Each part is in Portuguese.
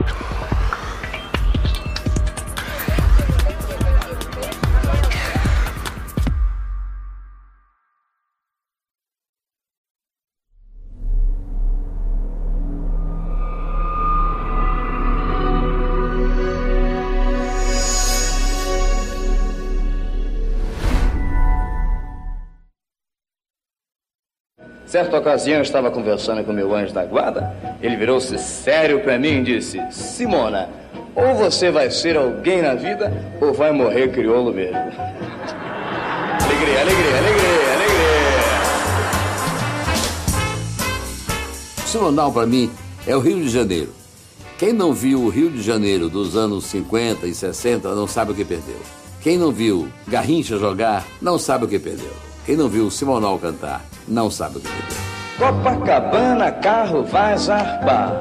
you Certa ocasião eu estava conversando com meu anjo da guarda. Ele virou-se sério para mim e disse: Simona, ou você vai ser alguém na vida ou vai morrer crioulo mesmo. alegria, alegria, alegria, alegria. Simonal para mim é o Rio de Janeiro. Quem não viu o Rio de Janeiro dos anos 50 e 60 não sabe o que perdeu. Quem não viu Garrincha jogar não sabe o que perdeu. Quem não viu Simonal cantar não sabe o que perdeu. Copacabana, carro vai zarpar,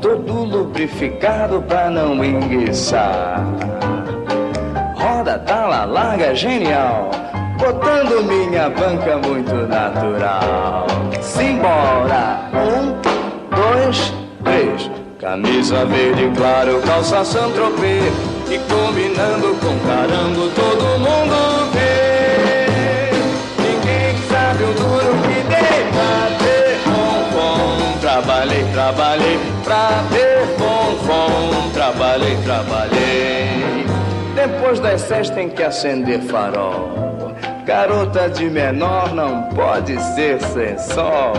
todo lubrificado pra não enguiçar. Roda, tala, larga, genial, botando minha banca muito natural. Simbora, um, dois, três. Camisa verde claro, calça Saint-Tropez E combinando com carango todo mundo Trabalhei, pra ter bom, bom Trabalhei, trabalhei Depois das sete tem que acender farol Garota de menor não pode ser sem sol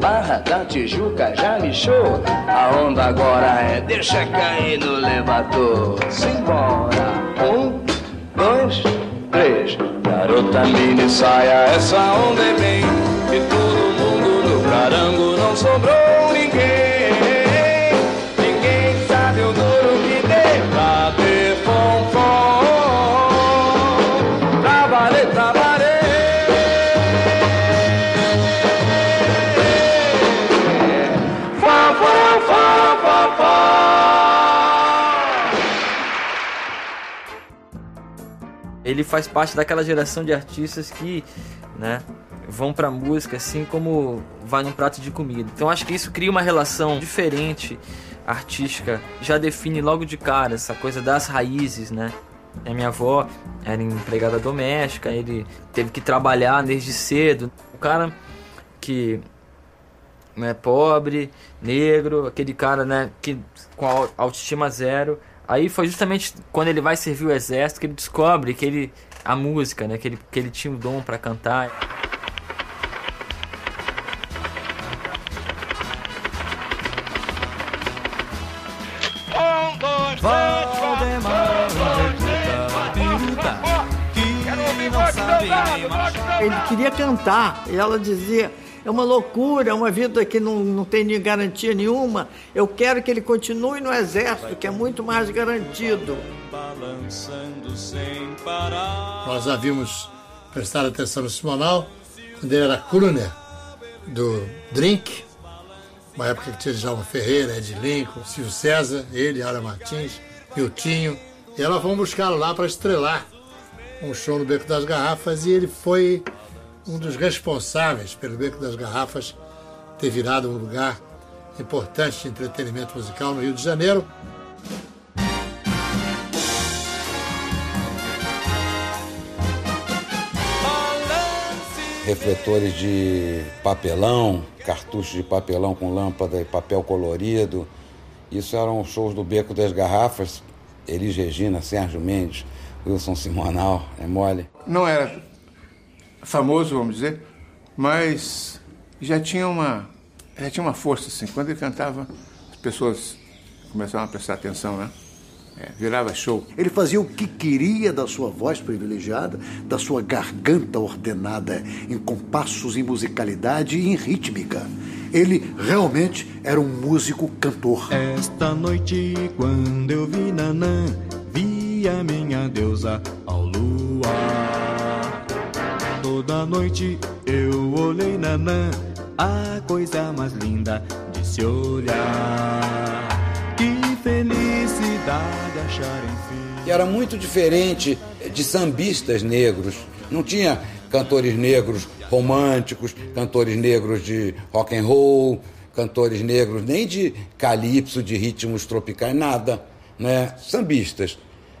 Barra da Tijuca já lixou. A onda agora é deixa cair no elevador. Simbora. Um, dois, três. Garota mini saia, essa onda é bem. No carango não sobrou ninguém. Ninguém sabe o duro que dei pra ter fonfon. Trabalhei, trabalhei. Fá, fá, fá, fá, fá. Ele faz parte daquela geração de artistas que, né, vão pra música assim como vai num prato de comida. Então acho que isso cria uma relação diferente artística, já define logo de cara essa coisa das raízes, né? A minha avó era empregada doméstica, ele teve que trabalhar desde cedo. O cara que é pobre, negro, aquele cara, né, que com autoestima zero. Aí foi justamente quando ele vai servir o exército que ele descobre que ele a música, né, que ele que ele tinha o dom para cantar. Ele queria cantar e ela dizia: é uma loucura, é uma vida que não, não tem nem garantia nenhuma. Eu quero que ele continue no exército, que é muito mais garantido. Nós havíamos prestado atenção no Simonal quando ele era crooner do Drink, uma época que tinha Djalma Ferreira, Ed Lincoln, Silvio César, ele, Ara Martins, Miltinho. E ela fomos buscá-lo lá para estrelar um show no Beco das Garrafas e ele foi um dos responsáveis pelo Beco das Garrafas ter virado um lugar importante de entretenimento musical no Rio de Janeiro. refletores de papelão, cartuchos de papelão com lâmpada e papel colorido. Isso eram shows do Beco das Garrafas, Elis Regina, Sérgio Mendes, Wilson Simonal, é mole. Não era famoso, vamos dizer, mas já tinha uma, já tinha uma força assim. Quando ele cantava, as pessoas começavam a prestar atenção, né? É, virava show. Ele fazia o que queria da sua voz privilegiada, da sua garganta ordenada em compassos, em musicalidade e em rítmica. Ele realmente era um músico cantor. Esta noite, quando eu vi Nanã, vi a minha deusa ao luar. Toda noite eu olhei Nanã, a coisa mais linda de se olhar. Que felicidade achar enfim. E era muito diferente de sambistas negros. Não tinha cantores negros românticos, cantores negros de rock and roll, cantores negros, nem de calypso, de ritmos tropicais, nada, né? Sambistas.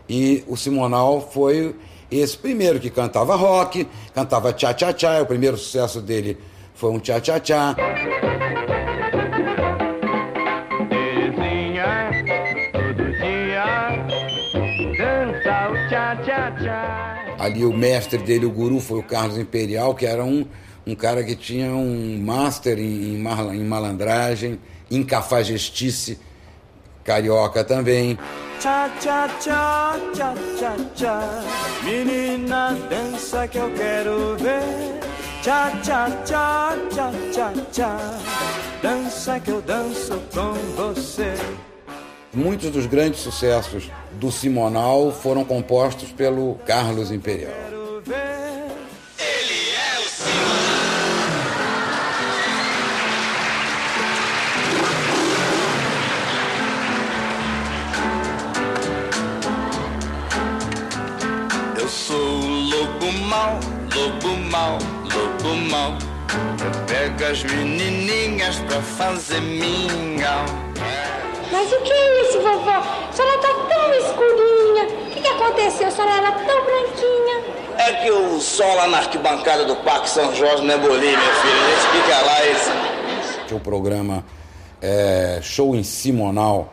E o Simonal foi esse primeiro que cantava rock, cantava tchá-tchá-tchá, o primeiro sucesso dele foi um tchá-tchá-tchá. Ali o mestre dele, o guru, foi o Carlos Imperial, que era um, um cara que tinha um master em, em, mal, em malandragem, em cafajestice carioca também. Tchá, tchá, tchá, tchá, tchá, tchá. Menina, dança que eu quero ver. Tchá, tchá, tchá, tchá, tchá, tchá. Dança que eu danço com você. Muitos dos grandes sucessos do Simonal foram compostos pelo Carlos Imperial. Mau, lobo mau, lobo mau. Eu pego as menininhas pra fazer mingau. Mas o que é isso, vovó? A senhora tá tão escurinha. O que, que aconteceu? A senhora era tão branquinha. É que o sol lá na arquibancada do Parque São Jorge não é bolinho, minha filha. A gente fica lá esse. O programa é, Show em Simonal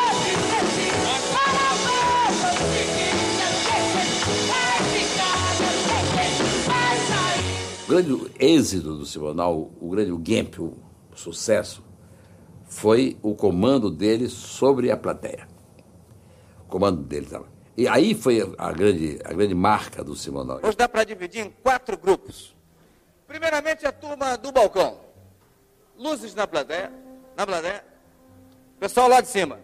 grande êxito do Simonal, o grande o Gemp, o sucesso, foi o comando dele sobre a plateia. O comando dele estava. E aí foi a grande, a grande marca do Simonal. Hoje dá para dividir em quatro grupos. Primeiramente a turma do balcão. Luzes na plateia. Na plateia. Pessoal lá de cima.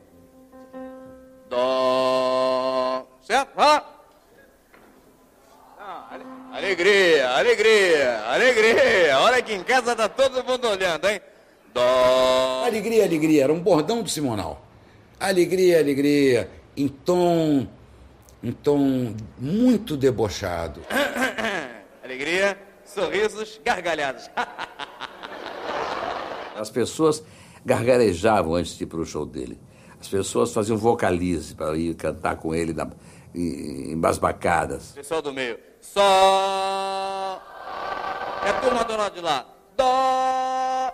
Dó. Certo? Vai lá. Ale- Alegria, alegria, alegria. Olha que em casa tá todo mundo olhando, hein? Dó. Alegria, alegria, era um bordão do Simonal. Alegria, alegria, em tom, em tom muito debochado. Alegria, sorrisos, gargalhadas. As pessoas gargarejavam antes de ir para o show dele. As pessoas faziam vocalize para ir cantar com ele na, em, em basbacadas. Pessoal do meio. Só. É a turma do lado de lá. Dó.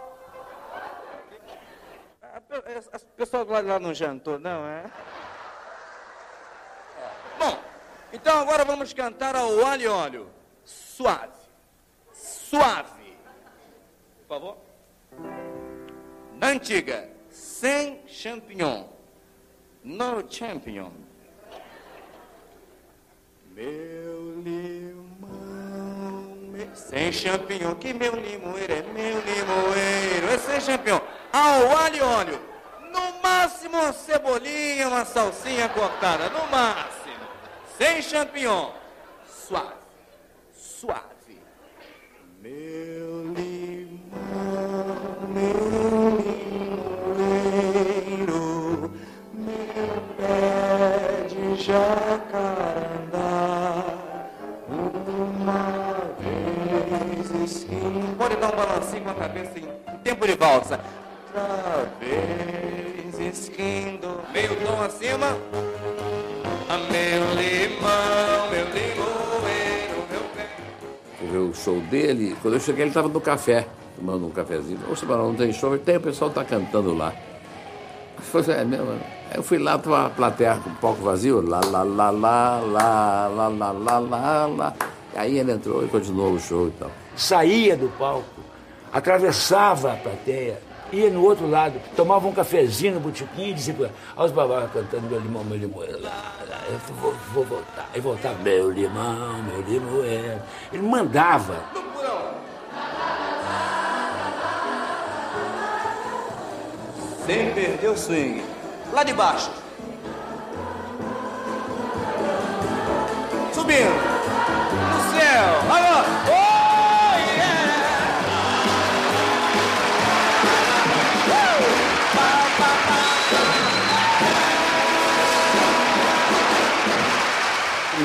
Pessoal do lado de lá não jantou, não, é? Bom, então agora vamos cantar ao óleo e óleo. Suave. Suave. Por favor. Na antiga, sem champignon. No champignon. Meu limão, sem champignon, que meu limoeiro é meu limoeiro, é sem champignon. Ao alho e óleo, no máximo uma cebolinha, uma salsinha cortada, no máximo. Sem champignon, suave, suave. Meu limão, meu limoeiro, meu pé de jacarandá. Dar um balancinho com a cabeça em em tempo de valsa. Outra vez esquindo. Meio tom acima. A meu limão, meu limoeiro, meu pé. Fui ver o show dele. Quando eu cheguei, ele estava no café, tomando um cafezinho. Ô, Simonal, não tem show? Eu, Tem, o pessoal está cantando lá. Eu falei, é mesmo? Aí eu fui lá, tava a plateia com o palco vazio. Lá, lá, lá, lá, lá, lá, lá, lá, lá, lá. Aí ele entrou e continuou o show e tal. saía do palco, atravessava a plateia, ia no outro lado, tomava um cafezinho no botequim e dizia, olha os babás cantando meu limão, meu limoeiro, lá, lá, eu vou, vou voltar. Aí voltava, meu limão, meu limoeiro. Ele mandava. sem perder o swing. Lá de baixo. Subindo.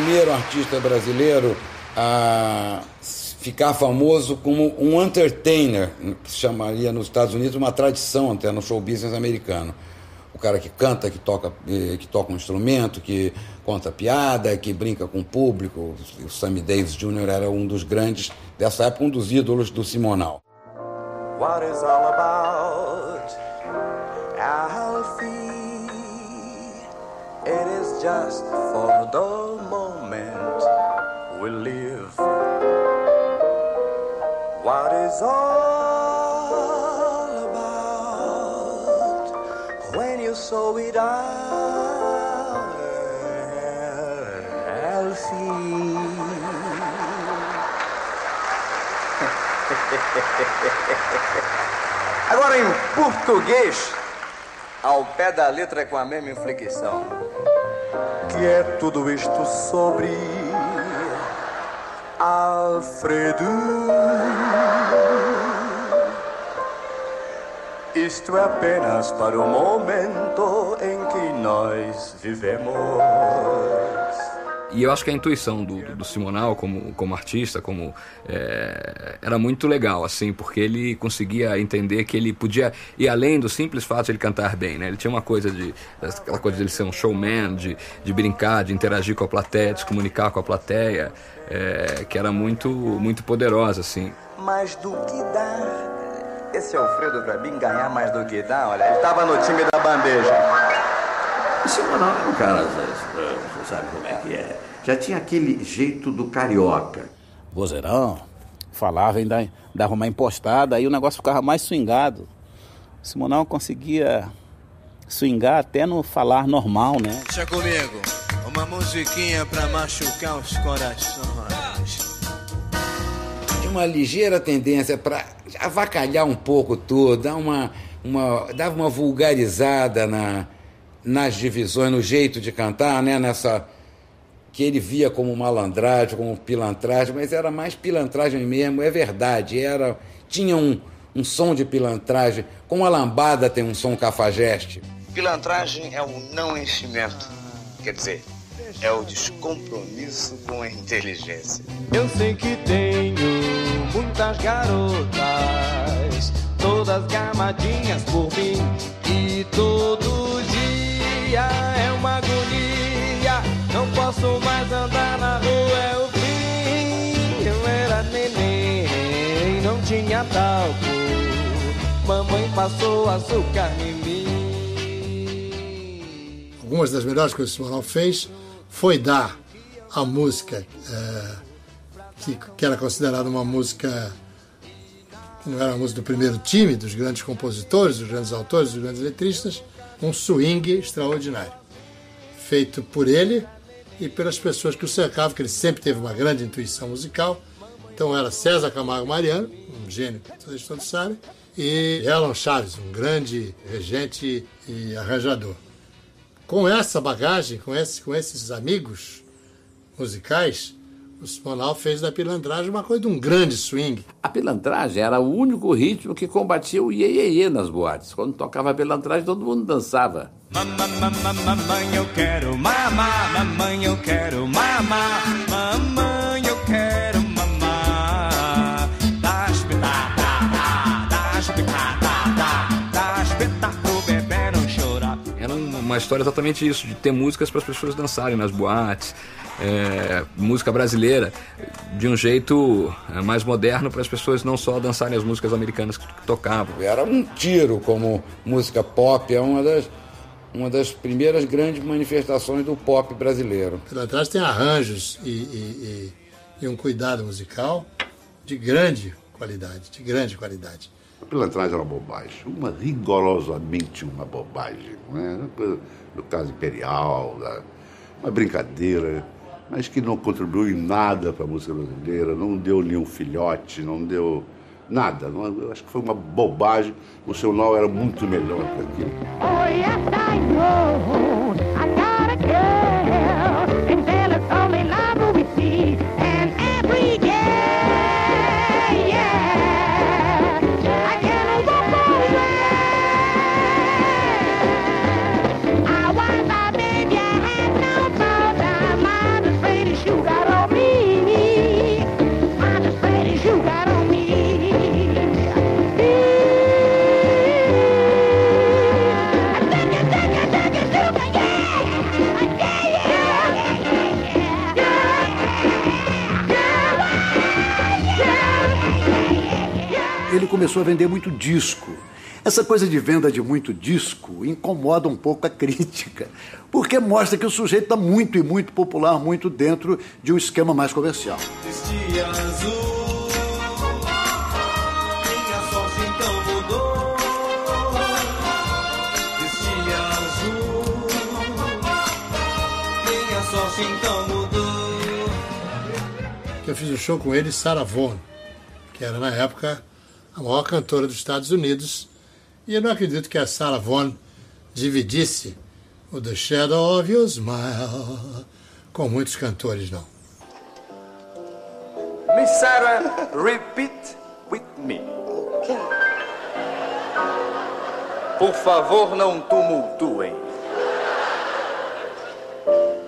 Primeiro artista brasileiro a ficar famoso como um entertainer, que se chamaria nos Estados Unidos uma tradição até no show business americano. O cara que canta, que toca, eh, que toca um instrumento, que conta piada, que brinca com o público. O Sammy Davis Jr. era um dos grandes dessa época, um dos ídolos do Simonal. What is all about Alfie? It is just for is all about when you saw it out, Agora em português, ao pé da letra com a mesma inflexão. Que é tudo isto sobre Alfredo? Isto é apenas para o momento em que nós vivemos. E eu acho que a intuição do, do, Simonal como, como artista, como é, era muito legal, assim, porque ele conseguia entender que ele podia ir além do simples fato de ele cantar bem, né? Ele tinha uma coisa de aquela coisa de ele ser um showman, de, de brincar, de interagir com a plateia, de se comunicar com a plateia, é, que era muito muito poderosa, assim. Mais do que dá. Esse Alfredo pra mim ganhar mais do que dá, olha, ele tava no time da bandeja. O Simonal era um cara, você sabe como é que é. Já tinha aquele jeito do carioca. Vozeirão, falava, ainda dava uma impostada, aí o negócio ficava mais swingado. O Simonal conseguia swingar até no falar normal, né? Deixa comigo, uma musiquinha pra machucar os corações. Uma ligeira tendência para avacalhar um pouco tudo, dar uma, uma, dava uma vulgarizada na, nas divisões, no jeito de cantar, né? Nessa que ele via como malandragem, como pilantragem, mas era mais pilantragem mesmo, é verdade. Era tinha um, um som de pilantragem, como a lambada tem um som cafajeste. Pilantragem é o não enchimento, quer dizer, é o descompromisso com a inteligência. Eu sei que tenho muitas garotas, todas gamadinhas por mim, e todo dia é uma agonia. Não posso mais andar na rua, é o fim. Eu era neném, não tinha talco. Mamãe passou açúcar em mim. Algumas das melhores coisas que o Simonal fez foi dar a música é, que, que era considerada uma música que não era a música do primeiro time, dos grandes compositores, dos grandes autores, dos grandes letristas, um swing extraordinário, feito por ele e pelas pessoas que o cercavam, que ele sempre teve uma grande intuição musical. Então era César Camargo Mariano, um gênio que vocês todos sabem, e Elon Chaves, um grande regente e arranjador. Com essa bagagem, com, esse, com esses amigos musicais, o Simonal fez da pilantragem uma coisa de um grande swing. A pilantragem era o único ritmo que combatia o iê nas boates. Quando tocava a pilantragem, todo mundo dançava. Mamãe, eu quero mamar, mamãe, eu quero mamar, mamãe, História exatamente isso, de ter músicas para as pessoas dançarem nas boates, é, música brasileira de um jeito é, mais moderno para as pessoas não só dançarem as músicas americanas que, tocavam. Era um tiro como música pop, é uma das uma das primeiras grandes manifestações do pop brasileiro. Pela trás tem arranjos e, e, e, e um cuidado musical de grande qualidade, de grande qualidade. Pilantragem era uma bobagem, uma rigorosamente uma bobagem, é? Uma coisa do caso imperial, uma brincadeira, mas que não contribuiu em nada para a música brasileira, não deu nenhum filhote, não deu Nada. Não- Eu acho que foi uma bobagem. O seu nó era muito melhor que aquilo. Oh, yes, começou a vender muito disco. Essa coisa de venda de muito disco incomoda um pouco a crítica, porque mostra que o sujeito está muito e muito popular, muito dentro de um esquema mais comercial. Então então eu fiz um show com ele, Sarah Vaughan, que era na época a maior cantora dos Estados Unidos. E eu não acredito que a Sarah Vaughan dividisse o The Shadow of Your Smile com muitos cantores, não. Miss Sarah, repeat with me. Por favor, não tumultuem.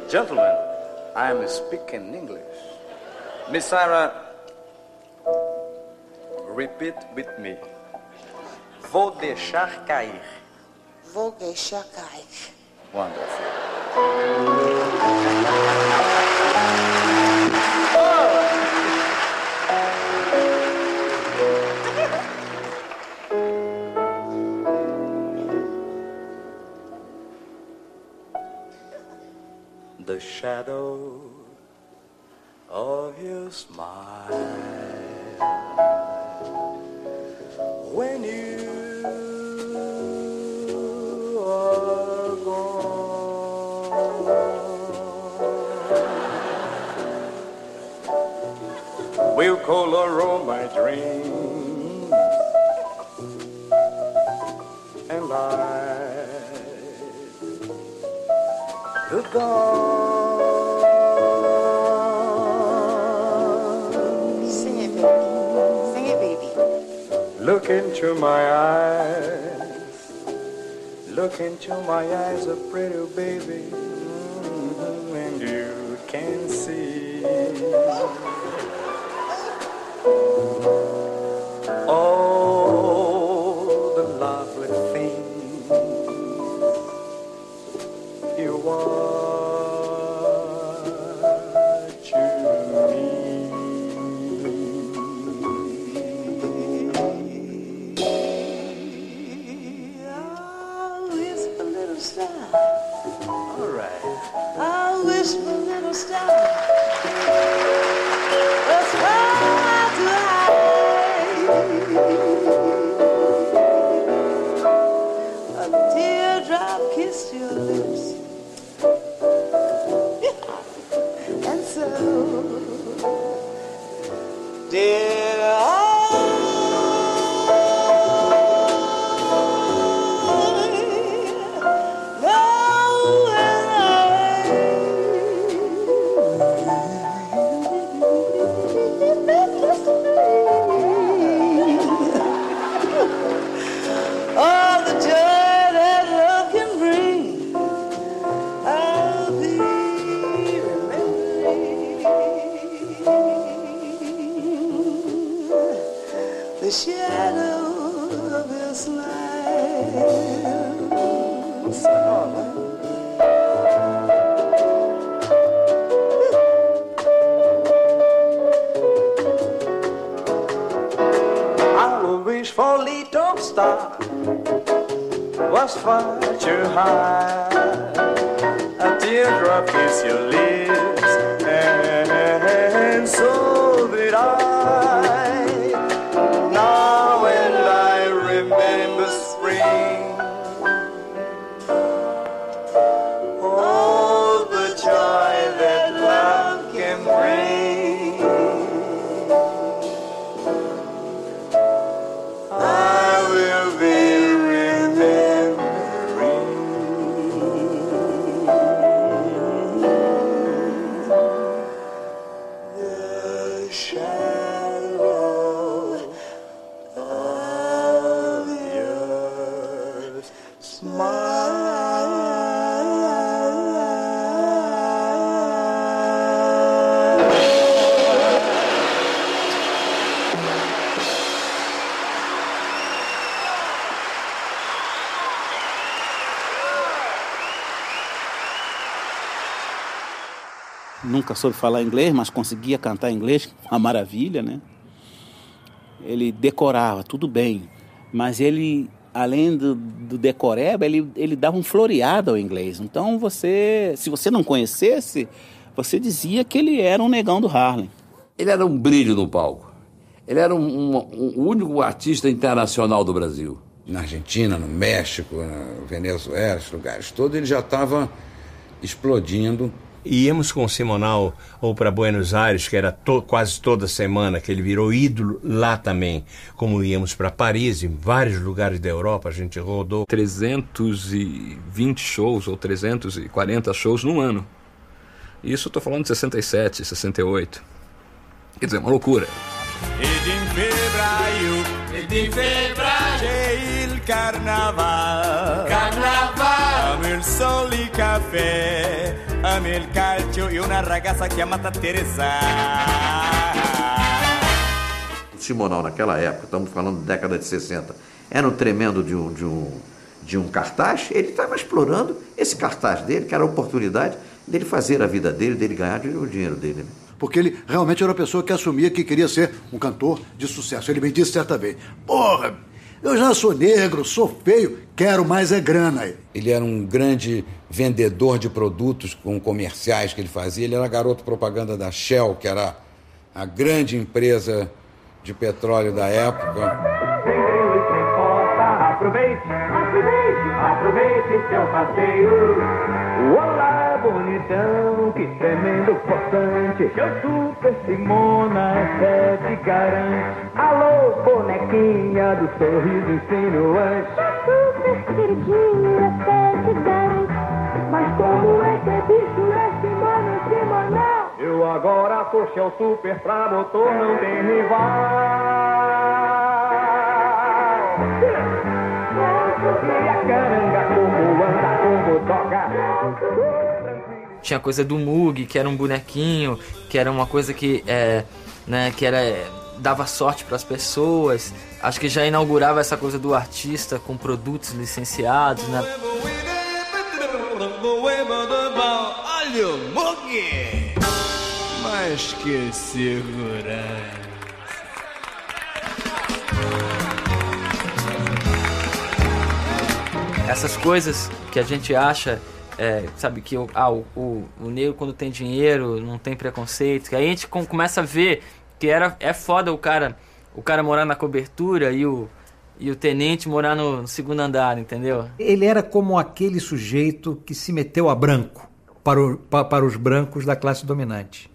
Gentlemen, I am speaking English. Miss Sarah, repeat with me. Vou deixar cair. Vou deixar cair. Wonderful. The shadow of your smile will color all my dreams and light the dawn. Sing it, baby. Sing it, baby. Look into my eyes. Look into my eyes, a pretty baby. Mhm, And you can see all high. Nunca soube falar inglês, mas conseguia cantar inglês, uma maravilha, né? Ele decorava, tudo bem, mas ele, além do, do decoreba, ele, ele dava um floreado ao inglês. Então você, se você não conhecesse, você dizia que ele era um negão do Harlem. Ele era um brilho no palco. Ele era um, um, um- o único artista internacional do Brasil. Na Argentina, no México, na Venezuela, esses lugares todos, ele já estava explodindo. Íamos com o Simonal ou para Buenos Aires, que era to- quase toda semana, que ele virou ídolo lá também. Como íamos para Paris, em vários lugares da Europa, a gente rodou. 320 shows ou 340 shows num ano. Isso eu tô falando de 67, 68. Quer dizer, uma loucura. Ed in il caffè, amo il calcio e una ragazza chiamata Teresa. O Simonal, naquela época, estamos falando da década de 60, era um tremendo de um, de um, de um cartaz, ele estava explorando esse cartaz dele, que era a oportunidade dele fazer a vida dele, dele ganhar o dinheiro dele. né? Porque ele realmente era uma pessoa que assumia que queria ser um cantor de sucesso. Ele me disse certa vez: Porra, eu já sou negro, sou feio, quero mais é grana. Ele era um grande vendedor de produtos com comerciais que ele fazia. Ele era garoto propaganda da Shell, que era a grande empresa de petróleo da época. Aproveite, aproveite, aproveite seu passeio. Olá, bonitão, tremendo possante. Seu super Simona até te garante. Alô, bonequinha do sorriso insinuante. Super queridinho até te garante. Mas como é que é bicho é Simona Simonal? Eu agora sou seu super pra motor, não tem rival. Tinha coisa do Mug, que era um bonequinho, que era uma coisa que é, né, que era é, dava sorte para as pessoas. Acho que já inaugurava essa coisa do artista com produtos licenciados, né? Olha o Mug! Mas que segurança! Essas coisas que a gente acha, é, sabe, que o, ah, o, o, o negro quando tem dinheiro não tem preconceito, que aí a gente com- começa a ver que era, é foda o cara, o cara morar na cobertura e o, e o tenente morar no, no segundo andar, entendeu? Ele era como aquele sujeito que se meteu a branco para, o- pa- para os brancos da classe dominante,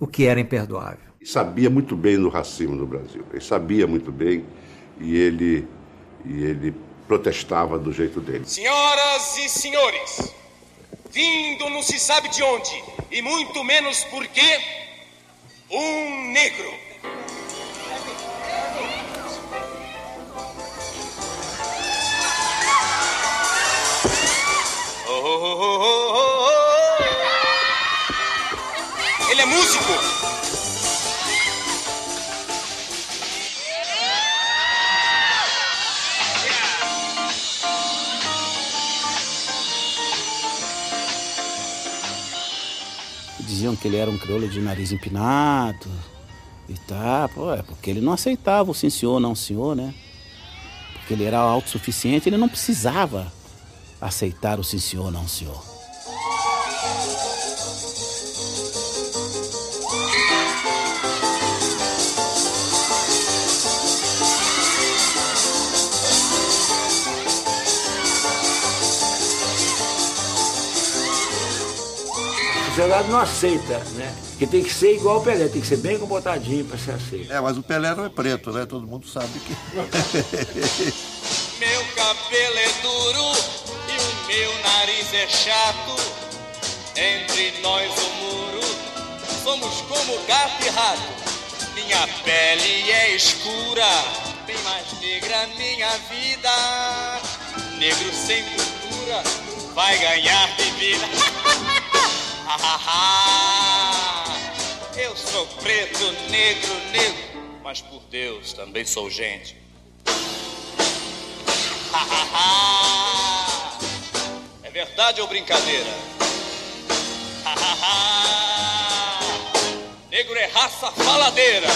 o que era imperdoável. Ele sabia muito bem do racismo no Brasil. Ele sabia muito bem e ele, e ele protestava do jeito dele. Senhoras e senhores, vindo não se sabe de onde, e muito menos por quê, um negro. Oh. Ele é músico. Diziam que ele era um crioulo de nariz empinado e tá, pô, é porque ele não aceitava o sim senhor, não senhor, né? Porque ele era autossuficiente, ele não precisava aceitar o sim senhor, não senhor. Sociedade não aceita, né? Que tem que ser igual o Pelé, tem que ser bem comportadinho para ser aceito. É, mas o Pelé não é preto, né? Todo mundo sabe que. Meu cabelo é duro e o meu nariz é chato. Entre nós o muro, somos como gato e rato. Minha pele é escura, bem mais negra minha vida. Negro sem cultura vai ganhar bebida. Eu sou preto, negro, negro, mas por Deus também sou gente. É verdade ou brincadeira? negro é raça faladeira.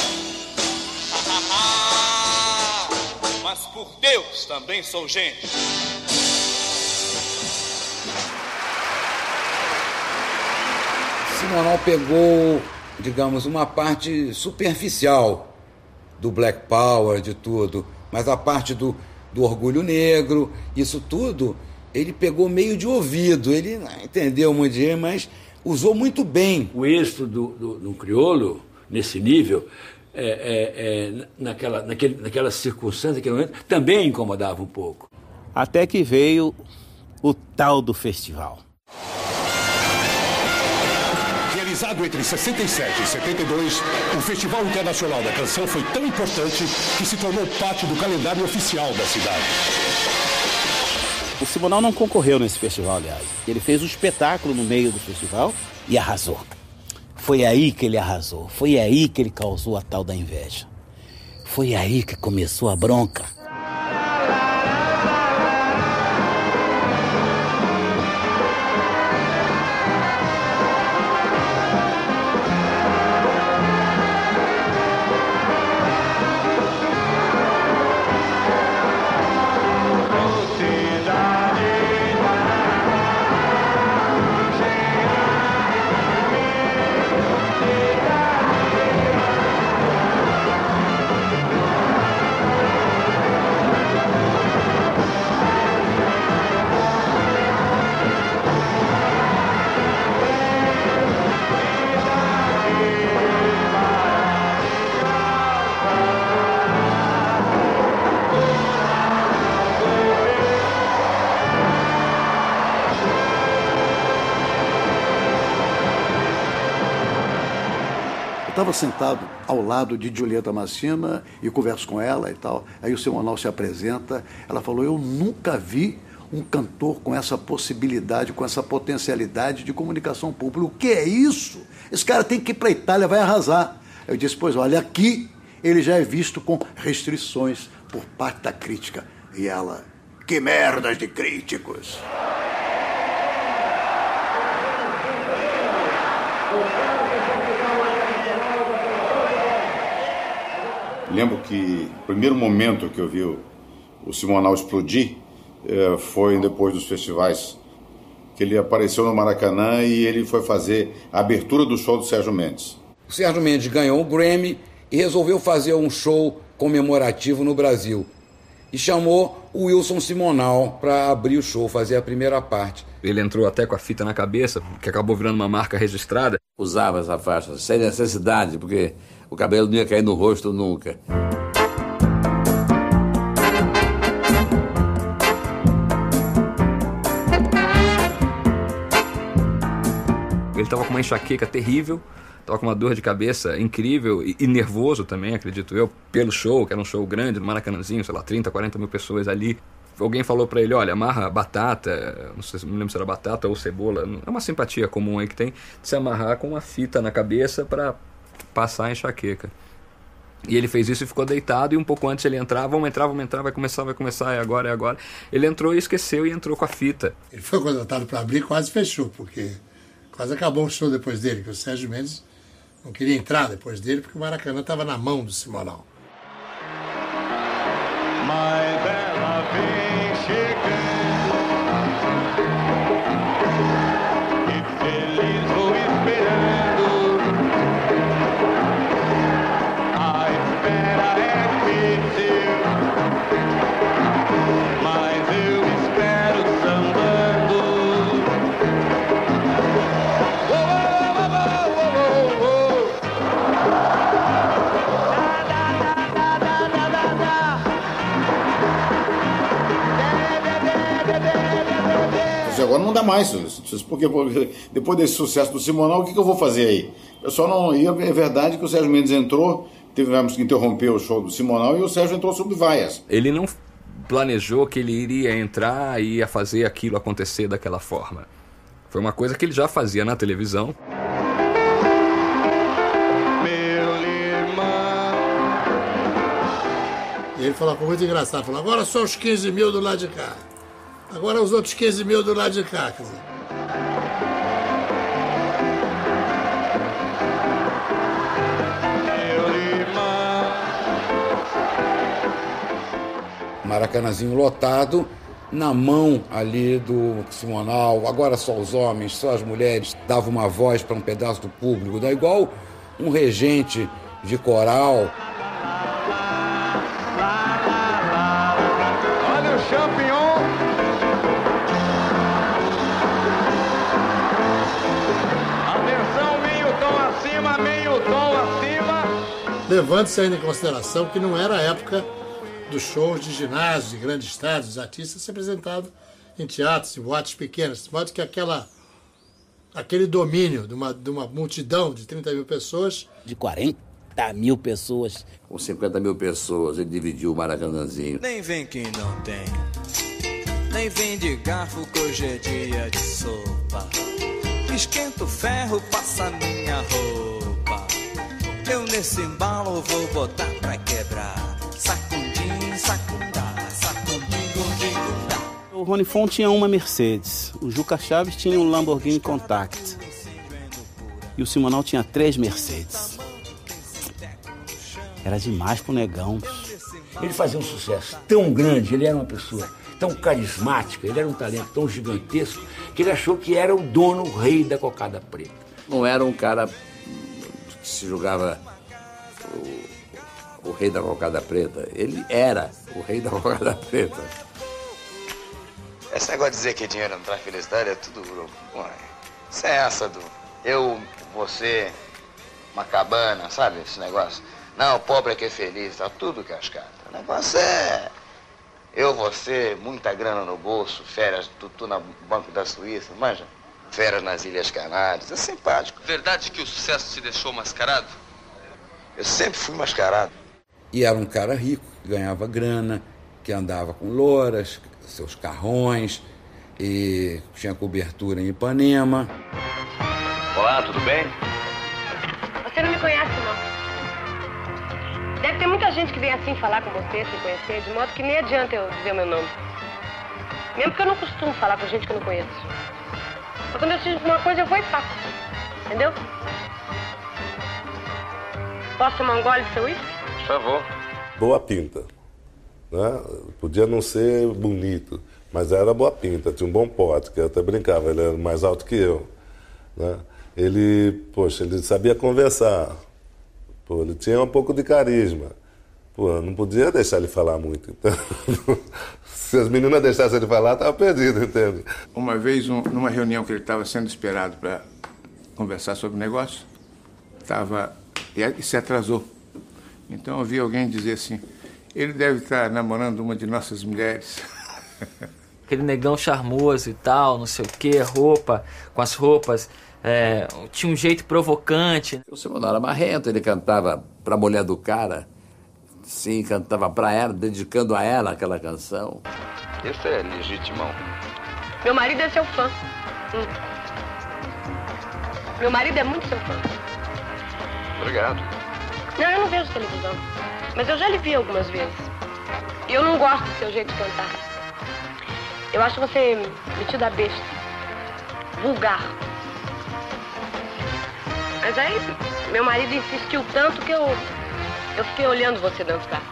Mas por Deus também sou gente. Simonal pegou, digamos, uma parte superficial do Black Power, de tudo, mas a parte do, do orgulho negro, isso tudo, ele pegou meio de ouvido. Ele não entendeu muito bem, mas usou muito bem. O êxito do, do, do crioulo, nesse nível, é, é, é, naquela, naquele, naquela circunstância, naquele momento, também incomodava um pouco. Até que veio o tal do festival. Realizado entre 67 e 72, o Festival Internacional da Canção foi tão importante que se tornou parte do calendário oficial da cidade. O Simonal não concorreu nesse festival, aliás. Ele fez um espetáculo no meio do festival e arrasou. Foi aí que ele arrasou. Foi aí que ele causou a tal da inveja. Foi aí que começou a bronca. Sentado ao lado de Julieta Massina e converso com ela e tal. Aí o Simonal se apresenta. Ela falou: Eu nunca vi um cantor com essa possibilidade, com essa potencialidade de comunicação pública. O que é isso? Esse cara tem que ir para a Itália, vai arrasar. Eu disse: Pois olha, aqui ele já é visto com restrições por parte da crítica. E ela: Que merdas de críticos! Lembro que o primeiro momento que eu vi o, o Simonal explodir eh, foi depois dos festivais, que ele apareceu no Maracanã e ele foi fazer a abertura do show do Sérgio Mendes. O Sérgio Mendes ganhou o Grammy e resolveu fazer um show comemorativo no Brasil. E chamou o Wilson Simonal para abrir o show, fazer a primeira parte. Ele entrou até com a fita na cabeça, que acabou virando uma marca registrada. Usava essa faixa sem necessidade, porque o cabelo não ia cair no rosto nunca. Ele tava com uma enxaqueca terrível, tava com uma dor de cabeça incrível e, e nervoso também, acredito eu, pelo show, que era um show grande, no Maracanãzinho, sei lá, 30, 40 mil pessoas ali. Alguém falou para ele, olha, amarra batata, não sei, não lembro se era batata ou cebola, é uma simpatia comum aí que tem, de se amarrar com uma fita na cabeça para passar a enxaqueca. E ele fez isso e ficou deitado, e um pouco antes ele entrar, vamos entrar, vamos entrar, vai começar, vai começar, é agora, é agora. Ele entrou e esqueceu e entrou com a fita. Ele foi contratado para abrir e quase fechou, porque quase acabou o show depois dele, que o Sérgio Mendes não queria entrar depois dele, porque o Maracanã estava na mão do Simonal. My vem chegando mais. Porque, depois desse sucesso do Simonal, o que, que eu vou fazer aí? Eu só não. E é verdade que o Sérgio Mendes entrou, tivemos que interromper o show do Simonal e o Sérgio entrou sob vaias. Ele não planejou que ele iria entrar e ia fazer aquilo acontecer daquela forma. Foi uma coisa que ele já fazia na televisão. E ele falou uma coisa muito engraçada, falou, agora só os 15 mil do lado de cá. Agora os outros 15 mil do lado de cá. Quer dizer. Maracanazinho lotado, na mão ali do Simonal, agora só os homens, só as mulheres, dava uma voz para um pedaço do público, Da igual um regente de coral. Levando-se ainda em consideração que não era a época dos shows de ginásio, de grandes estádios, os artistas se apresentavam em teatros, em boates pequenas, de modo que aquela, aquele domínio de uma, de uma multidão de 30 mil pessoas. De 40 mil pessoas. Com 50 mil pessoas, ele dividiu o Maracanãzinho. Nem vem quem não tem. Nem vem de garfo que hoje é dia de sopa. Esquenta o ferro, passa minha roupa. Eu nesse embalo vou botar pra quebrar. Sacundim, sacundá, sacundim, gundim, gundá. O Rony Fon tinha uma Mercedes, o Juca Chaves tinha um Lamborghini Contact e o Simonal tinha três Mercedes. Era demais pro negão. Ele fazia um sucesso tão grande, ele era uma pessoa tão carismática, ele era um talento tão gigantesco, que ele achou que era o dono, o rei da cocada preta. Não era um cara que se julgava o, o rei da cocada preta. Ele era o rei da cocada preta. Esse negócio de dizer que dinheiro não traz felicidade é tudo. Isso é essa do eu, você, uma cabana, sabe esse negócio? Não, o pobre é que é feliz, tá tudo cascata. O negócio é eu, você, muita grana no bolso, férias, tudo no Banco da Suíça, manja? Férias nas Ilhas Canárias, é simpático. Verdade que o sucesso te deixou mascarado? Eu sempre fui mascarado. E era um cara rico, que ganhava grana, que andava com louras, seus carrões, e tinha cobertura em Ipanema. Olá, tudo bem? Você não me conhece, não. Deve ter muita gente que vem assim falar com você, se conhecer, de modo que nem adianta eu dizer o meu nome. Mesmo porque eu não costumo falar com gente que eu não conheço. Mas quando eu sinto uma coisa, eu vou e faço. Entendeu? Posso tomar um gole de seu uísque? Por favor. Boa pinta. Né? Podia não ser bonito, mas era boa pinta, tinha um bom pote, que eu até brincava, ele era mais alto que eu. Né? Ele, poxa, ele sabia conversar. Pô, ele tinha um pouco de carisma. Pô, não podia deixar ele falar muito. Então, se as meninas deixassem ele falar, estava perdido, entende? Uma vez, um, numa reunião que ele estava sendo esperado para conversar sobre o negócio, estava e se atrasou. Então eu vi alguém dizer assim: ele deve estar namorando uma de nossas mulheres. Aquele negão charmoso e tal, não sei o que, roupa, com as roupas. É, tinha um jeito provocante. O Simonal era marrento, ele cantava pra mulher do cara. Sim, cantava pra ela, dedicando a ela aquela canção. Isso é legitimão. Meu marido é seu fã. Hum. Meu marido é muito seu fã. Obrigado. Não, eu não vejo televisão. Mas eu já lhe vi algumas vezes. E eu não gosto do seu jeito de cantar. Eu acho você metido a besta. Vulgar. Mas aí, meu marido insistiu tanto que eu. Eu fiquei olhando você dançar.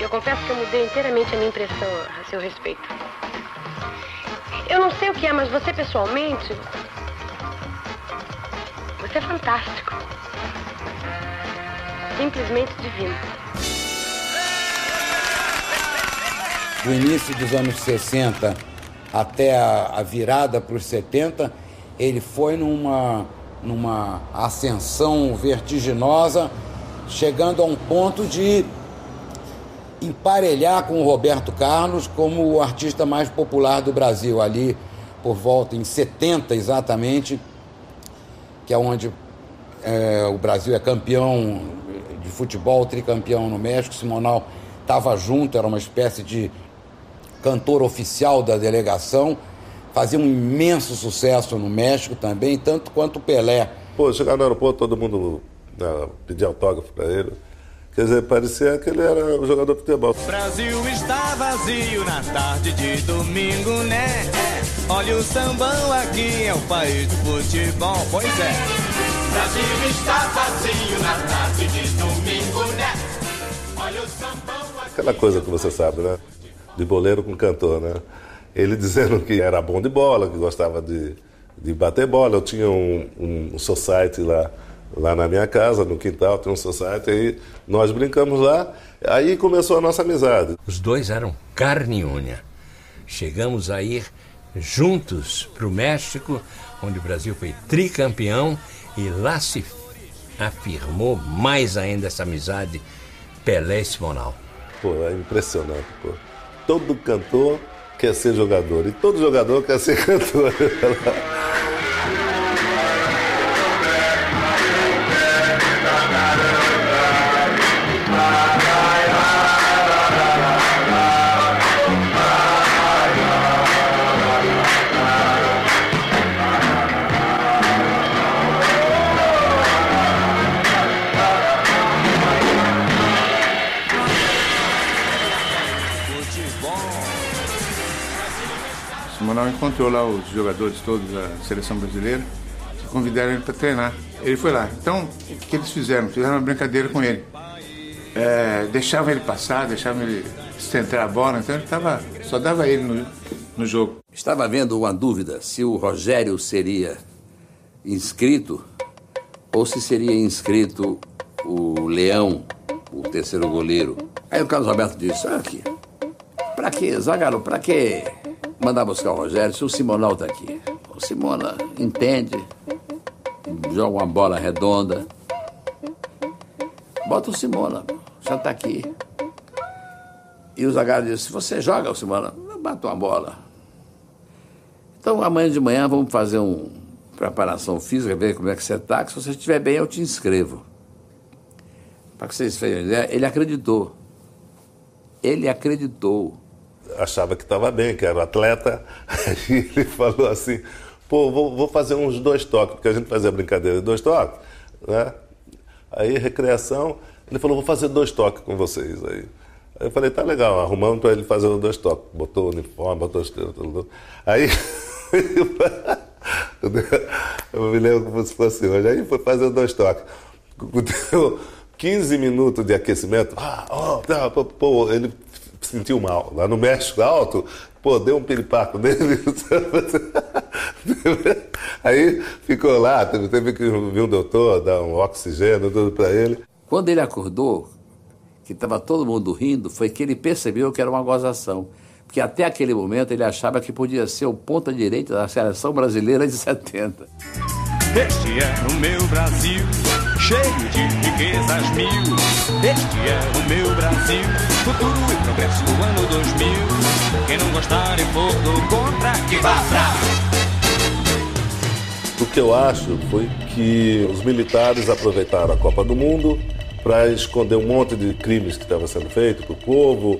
Eu confesso que eu mudei inteiramente a minha impressão a seu respeito. Eu não sei o que é, mas você pessoalmente. Você é fantástico. Simplesmente divino. Do início dos anos 60 até a, a virada para os 70, ele foi numa, numa ascensão vertiginosa, chegando a um ponto de emparelhar com o Roberto Carlos como o artista mais popular do Brasil, ali por volta em 70 exatamente, que é onde é, o Brasil é campeão de futebol, tricampeão no México. Simonal estava junto, era uma espécie de cantor oficial da delegação fazia um imenso sucesso no México também, tanto quanto o Pelé. Pô, chegar no aeroporto, todo mundo né, pedia autógrafo para ele. Quer dizer, parecia que ele era um jogador de futebol. Brasil está vazio na tarde de domingo, né? Olha o sambão aqui, é o país do futebol, pois é. Brasil está vazio na tarde de domingo, né? Olha o sambão aqui. aquela coisa que você sabe, né? De boleiro com cantor, né? Ele dizendo que era bom de bola, que gostava de, de bater bola. Eu tinha um, um, society lá, lá na minha casa, no quintal, tinha um society, aí nós brincamos lá, aí começou a nossa amizade. Os dois eram carne e unha. Chegamos a ir juntos para o México, onde o Brasil foi tricampeão, e lá se afirmou mais ainda essa amizade Pelé e Simonal. Pô, é impressionante, pô. Todo cantor quer ser jogador e todo jogador quer ser cantor. Simonal encontrou lá os jogadores todos da seleção brasileira e convidaram ele para treinar. Ele foi lá. Então, o que eles fizeram? Fizeram uma brincadeira com ele. É, deixavam ele passar, deixavam ele centrar a bola, então ele tava, só dava ele no, no jogo. Estava havendo uma dúvida se o Rogério seria inscrito ou se seria inscrito o Leão, o terceiro goleiro. Aí o Carlos Roberto disse: Olha aqui, pra que, Zagalo, pra que mandar buscar o Rogério se o Simonal tá aqui? O Simona entende, joga uma bola redonda. Bota o Simona, já tá aqui. E o Zagallo disse: Você joga, o Simona? Bato uma bola. Então amanhã de manhã vamos fazer uma preparação física, ver como é que você está, que se você estiver bem eu te inscrevo. Para que vocês ideia, ele acreditou. Ele acreditou. Achava que estava bem, que era atleta. Aí ele falou assim: pô, vou, vou fazer uns dois toques, porque a gente fazia brincadeira de dois toques, né? Aí, recreação, ele falou: vou fazer dois toques com vocês. Aí, aí eu falei: tá legal, arrumamos para ele fazer os dois toques. Botou o uniforme, botou os tudo. Aí. eu me lembro como se fosse hoje. Aí foi fazer dois toques. Deu 15 minutos de aquecimento. Ah, oh, tá, pô, ele sentiu mal. Lá no México alto, pô, deu um piripaco nele. Aí ficou lá, teve, teve que vir um doutor, dar um oxigênio, tudo para ele. Quando ele acordou, que estava todo mundo rindo, foi que ele percebeu que era uma gozação. Porque até aquele momento ele achava que podia ser o ponta-direita da seleção brasileira de 70. Este é o meu Brasil, cheio de riquezas mil. Este é o meu Brasil, futuro e progresso do ano 2000. Quem não gostar e for do contra, que vá pra... O que eu acho foi que os militares aproveitaram a Copa do Mundo para esconder um monte de crimes que estava sendo feito para o povo.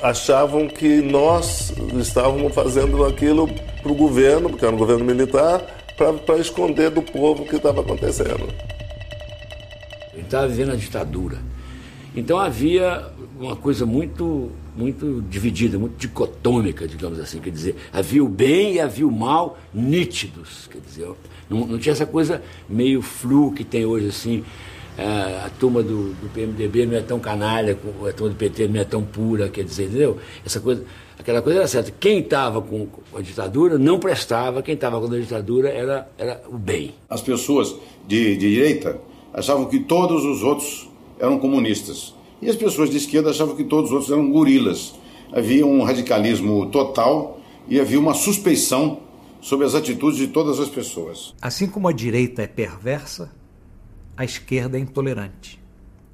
Achavam que nós estávamos fazendo aquilo para o governo, porque era um governo militar, para esconder do povo o que estava acontecendo. Ele estava vivendo a ditadura. Então havia uma coisa muito, muito dividida, muito dicotômica, digamos assim. Quer dizer, havia o bem e havia o mal nítidos. Quer dizer, não, não tinha essa coisa meio flu que tem hoje, assim. A, a turma do, do, PMDB não é tão canalha, a turma do PT não é tão pura, quer dizer, entendeu? Essa coisa, aquela coisa era certa. Quem estava com, com, a ditadura não prestava, quem estava com a ditadura era, era o bem. As pessoas de, de direita achavam que todos os outros eram comunistas. E as pessoas de esquerda achavam que todos os outros eram gorilas. Havia um radicalismo total e havia uma suspeição sobre as atitudes de todas as pessoas. Assim como a direita é perversa, a esquerda é intolerante.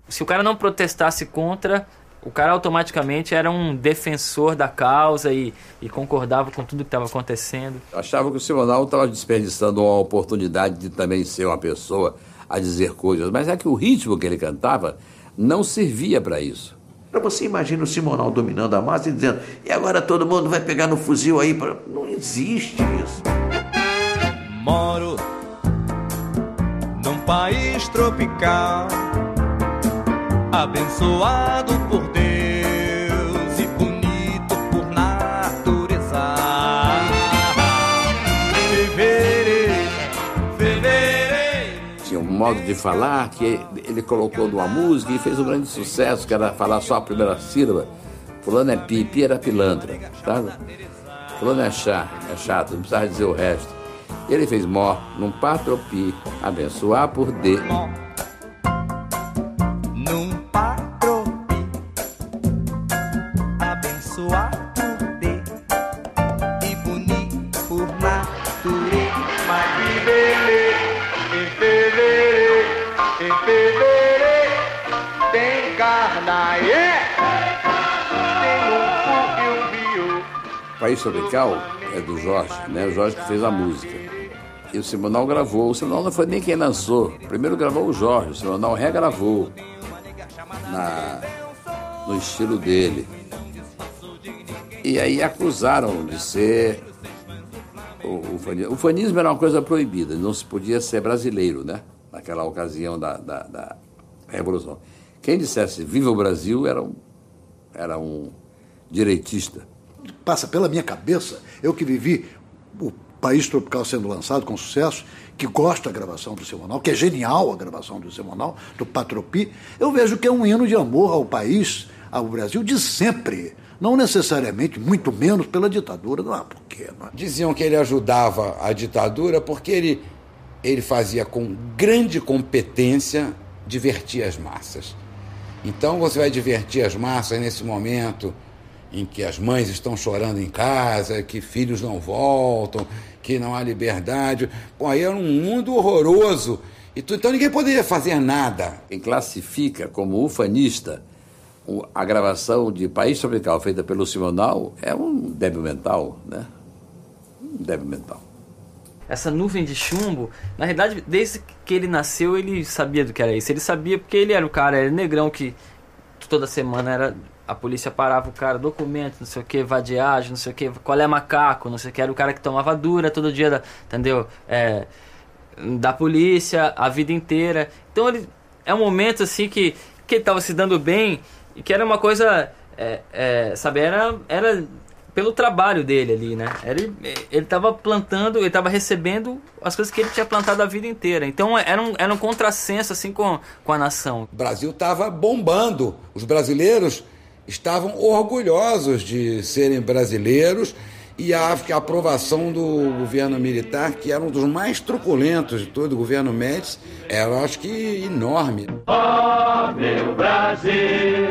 Se o cara não protestasse contra, o cara automaticamente era um defensor da causa e, e concordava com tudo que estava acontecendo. Achava que o Simonal estava desperdiçando uma oportunidade de também ser uma pessoa a dizer coisas, mas é que o ritmo que ele cantava não servia para isso. Para você imagina o Simonal dominando a massa e dizendo, e agora todo mundo vai pegar no fuzil aí para. Não existe isso. Moro num país tropical, abençoado por Deus modo de falar que ele colocou numa música e fez um grande sucesso, que era falar só a primeira sílaba. Fulano é pi, pi era pilantra, sabe? Fulano é chá, é chato, não precisava dizer o resto. Ele fez mó, num patropi, abençoar por D. Tropical é do Jorge, né? O Jorge que fez a música. E o Simonal gravou. O Simonal não foi nem quem lançou. Primeiro gravou o Jorge, o Simonal regravou na, no estilo dele. E aí acusaram de ser. O, o, fanismo. o fanismo era uma coisa proibida, não se podia ser brasileiro, né? Naquela ocasião da, da, da Revolução. Quem dissesse Viva o Brasil era um, era um direitista. Passa pela minha cabeça, eu que vivi o País Tropical sendo lançado com sucesso, que gosto da gravação do Simonal, que é genial a gravação do Simonal, do Patropi, eu vejo que é um hino de amor ao país, ao Brasil, de sempre. Não necessariamente, muito menos pela ditadura. Não, por quê? Não é? Diziam que ele ajudava a ditadura porque ele, ele fazia com grande competência divertir as massas. Então você vai divertir as massas nesse momento em que as mães estão chorando em casa, que filhos não voltam, que não há liberdade. Pô, aí era um mundo horroroso. E tu, então ninguém poderia fazer nada. Quem classifica como ufanista a gravação de País Tropical feita pelo Simonal é um débil mental, né? Um débil mental. essa nuvem de chumbo, na realidade, desde que ele nasceu, ele sabia do que era isso. Ele sabia porque ele era o cara, era negrão que toda semana era a polícia parava o cara, documento, não sei o que, vadiagem, não sei o que, qual é macaco, não sei o que, era o cara que tomava dura todo dia, da, entendeu? É, da polícia a vida inteira. Então ele é um momento assim que, que ele tava se dando bem e que era uma coisa, é, é, sabe, era, era pelo trabalho dele ali, né? Ele, ele tava plantando, ele tava recebendo as coisas que ele tinha plantado a vida inteira. Então era um, era um contrassenso assim com, com a nação. O Brasil estava bombando. Os brasileiros estavam orgulhosos de serem brasileiros e a aprovação do governo militar, que era um dos mais truculentos de todo o governo Médici, era, acho que, enorme. Oh, meu Brasil,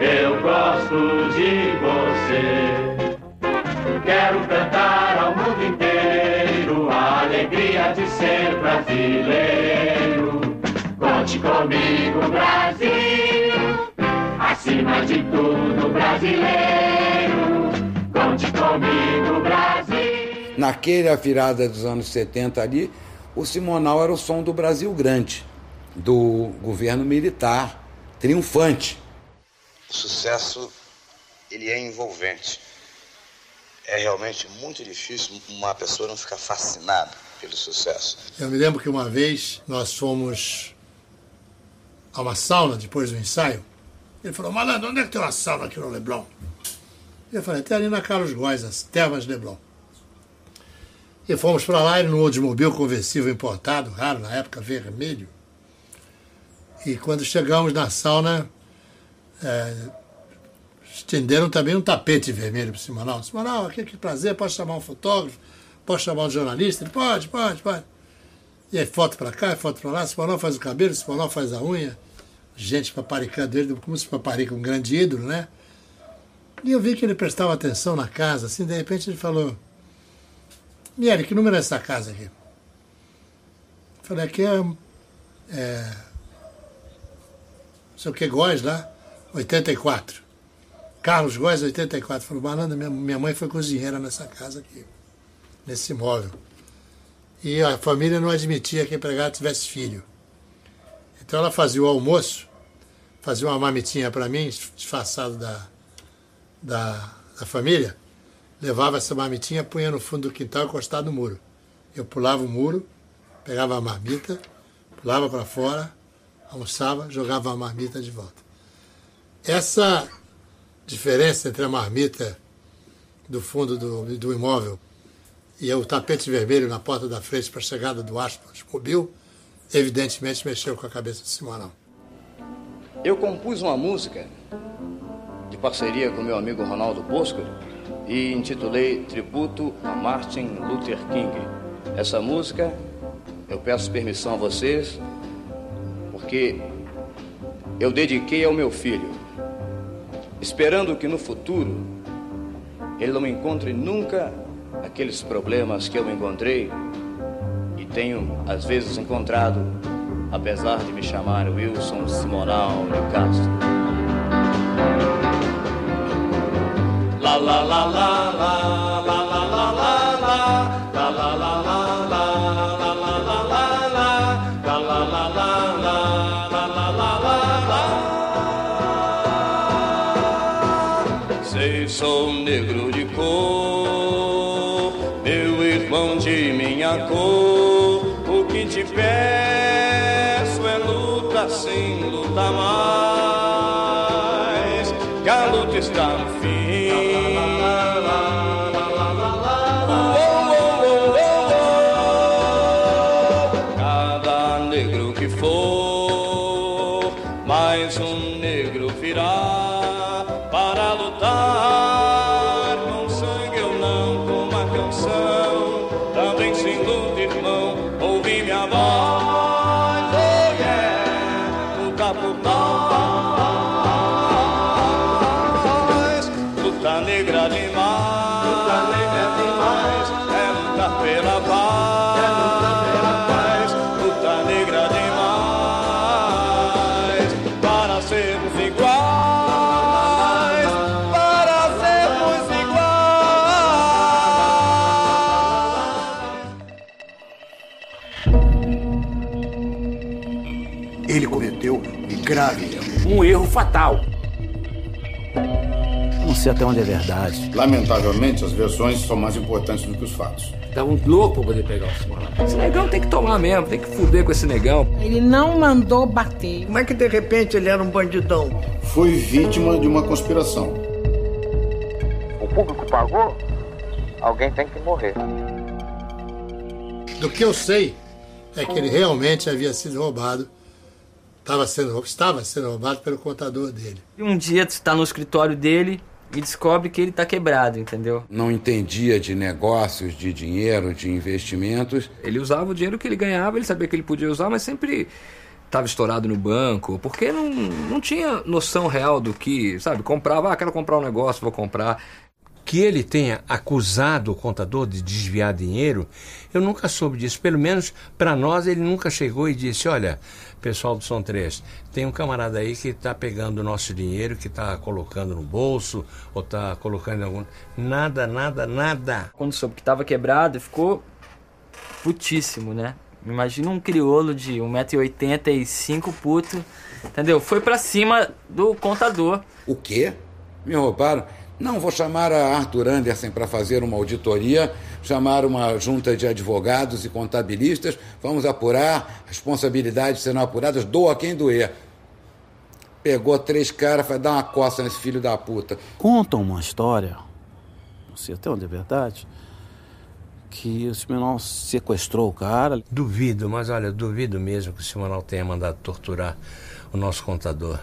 eu gosto de você. Quero cantar ao mundo inteiro a alegria de ser brasileiro. Conte comigo, Brasil, acima de tudo, brasileiro. Conte comigo, Brasil. Naquela virada dos anos 70 ali, o Simonal era o som do Brasil Grande, do governo militar, triunfante. O sucesso, ele é envolvente. É realmente muito difícil uma pessoa não ficar fascinada pelo sucesso. Eu me lembro que uma vez nós fomos a uma sauna depois do ensaio. Ele falou, malandro, onde é que tem uma sauna aqui no Leblon? Eu falei, tem ali na Carlos Góes, as Termas Leblon. E fomos para lá, ele no Oldsmobile conversível importado, raro na época, vermelho. E quando chegamos na sauna, é, estenderam também um tapete vermelho para o Simonal. Simonal, aqui que prazer, pode chamar um fotógrafo, pode chamar um jornalista? Ele pode, pode, pode. E aí foto para cá, foto para lá, Simonal faz o cabelo, Simonal faz a unha. Gente paparicando ele, como se paparica um grande ídolo, né? E eu vi que ele prestava atenção na casa, assim, de repente ele falou, Miele, que número é essa casa aqui? Falei, aqui é, é não sei o que, Góes lá, 84. Carlos Góes, 84. Falou, malandro, minha, minha mãe foi cozinheira nessa casa aqui, nesse imóvel. E a família não admitia que a empregada tivesse filho. Então ela fazia o almoço, fazia uma mamitinha para mim, disfarçado da, da, da família, levava essa marmitinha, punha no fundo do quintal, encostado no muro. Eu pulava o muro, pegava a marmita, pulava para fora, almoçava, jogava a marmita de volta. Essa diferença entre a marmita do fundo do, do imóvel e o tapete vermelho na porta da frente para a chegada do Aspas Mobil, evidentemente mexeu com a cabeça de Simonal. Eu compus uma música de parceria com meu amigo Ronaldo Bosco e intitulei Tributo a Martin Luther King. Essa música eu peço permissão a vocês porque eu dediquei ao meu filho, esperando que no futuro ele não encontre nunca aqueles problemas que eu encontrei tenho às vezes encontrado, apesar de me chamar Wilson Simonal de Castro. La la la la la erro. Fatal. Não sei até onde é verdade. Lamentavelmente, as versões são mais importantes do que os fatos. Dá um louco pra poder pegar o Simonal. Esse negão tem que tomar mesmo, tem que fuder com esse negão. Ele não mandou bater. Como é que de repente ele era um bandidão? Foi vítima de uma conspiração. O público pagou? Alguém tem que morrer. Do que eu sei é que ele realmente havia sido roubado, estava sendo, estava sendo roubado pelo contador dele. E um dia tu está no escritório dele e descobre que ele tá quebrado, entendeu? Não entendia de negócios, de dinheiro, de investimentos. Ele usava o dinheiro que ele ganhava, ele sabia que ele podia usar, mas sempre estava estourado no banco, porque não, não tinha noção real do que, sabe? Comprava, ah, quero comprar um negócio, vou comprar. Que ele tenha acusado o contador de desviar dinheiro, eu nunca soube disso. Pelo menos para nós, ele nunca chegou e disse: Olha, pessoal do Som 3, tem um camarada aí que está pegando o nosso dinheiro, que está colocando no bolso, ou está colocando em algum. Nada, nada, nada. Quando soube que tava quebrado, ficou putíssimo, né? Imagina um crioulo de 1,85m puto, entendeu? Foi pra cima do contador. O quê? Me roubaram? Não, vou chamar a Arthur Anderson para fazer uma auditoria, chamar uma junta de advogados e contabilistas, vamos apurar, responsabilidades serão apuradas, doa quem doer. Pegou três caras, vai dar uma coça nesse filho da puta. Contam uma história, não sei até onde é verdade, que o Simonal sequestrou o cara. Duvido, mas olha, duvido mesmo que o Simonal tenha mandado torturar o nosso contador.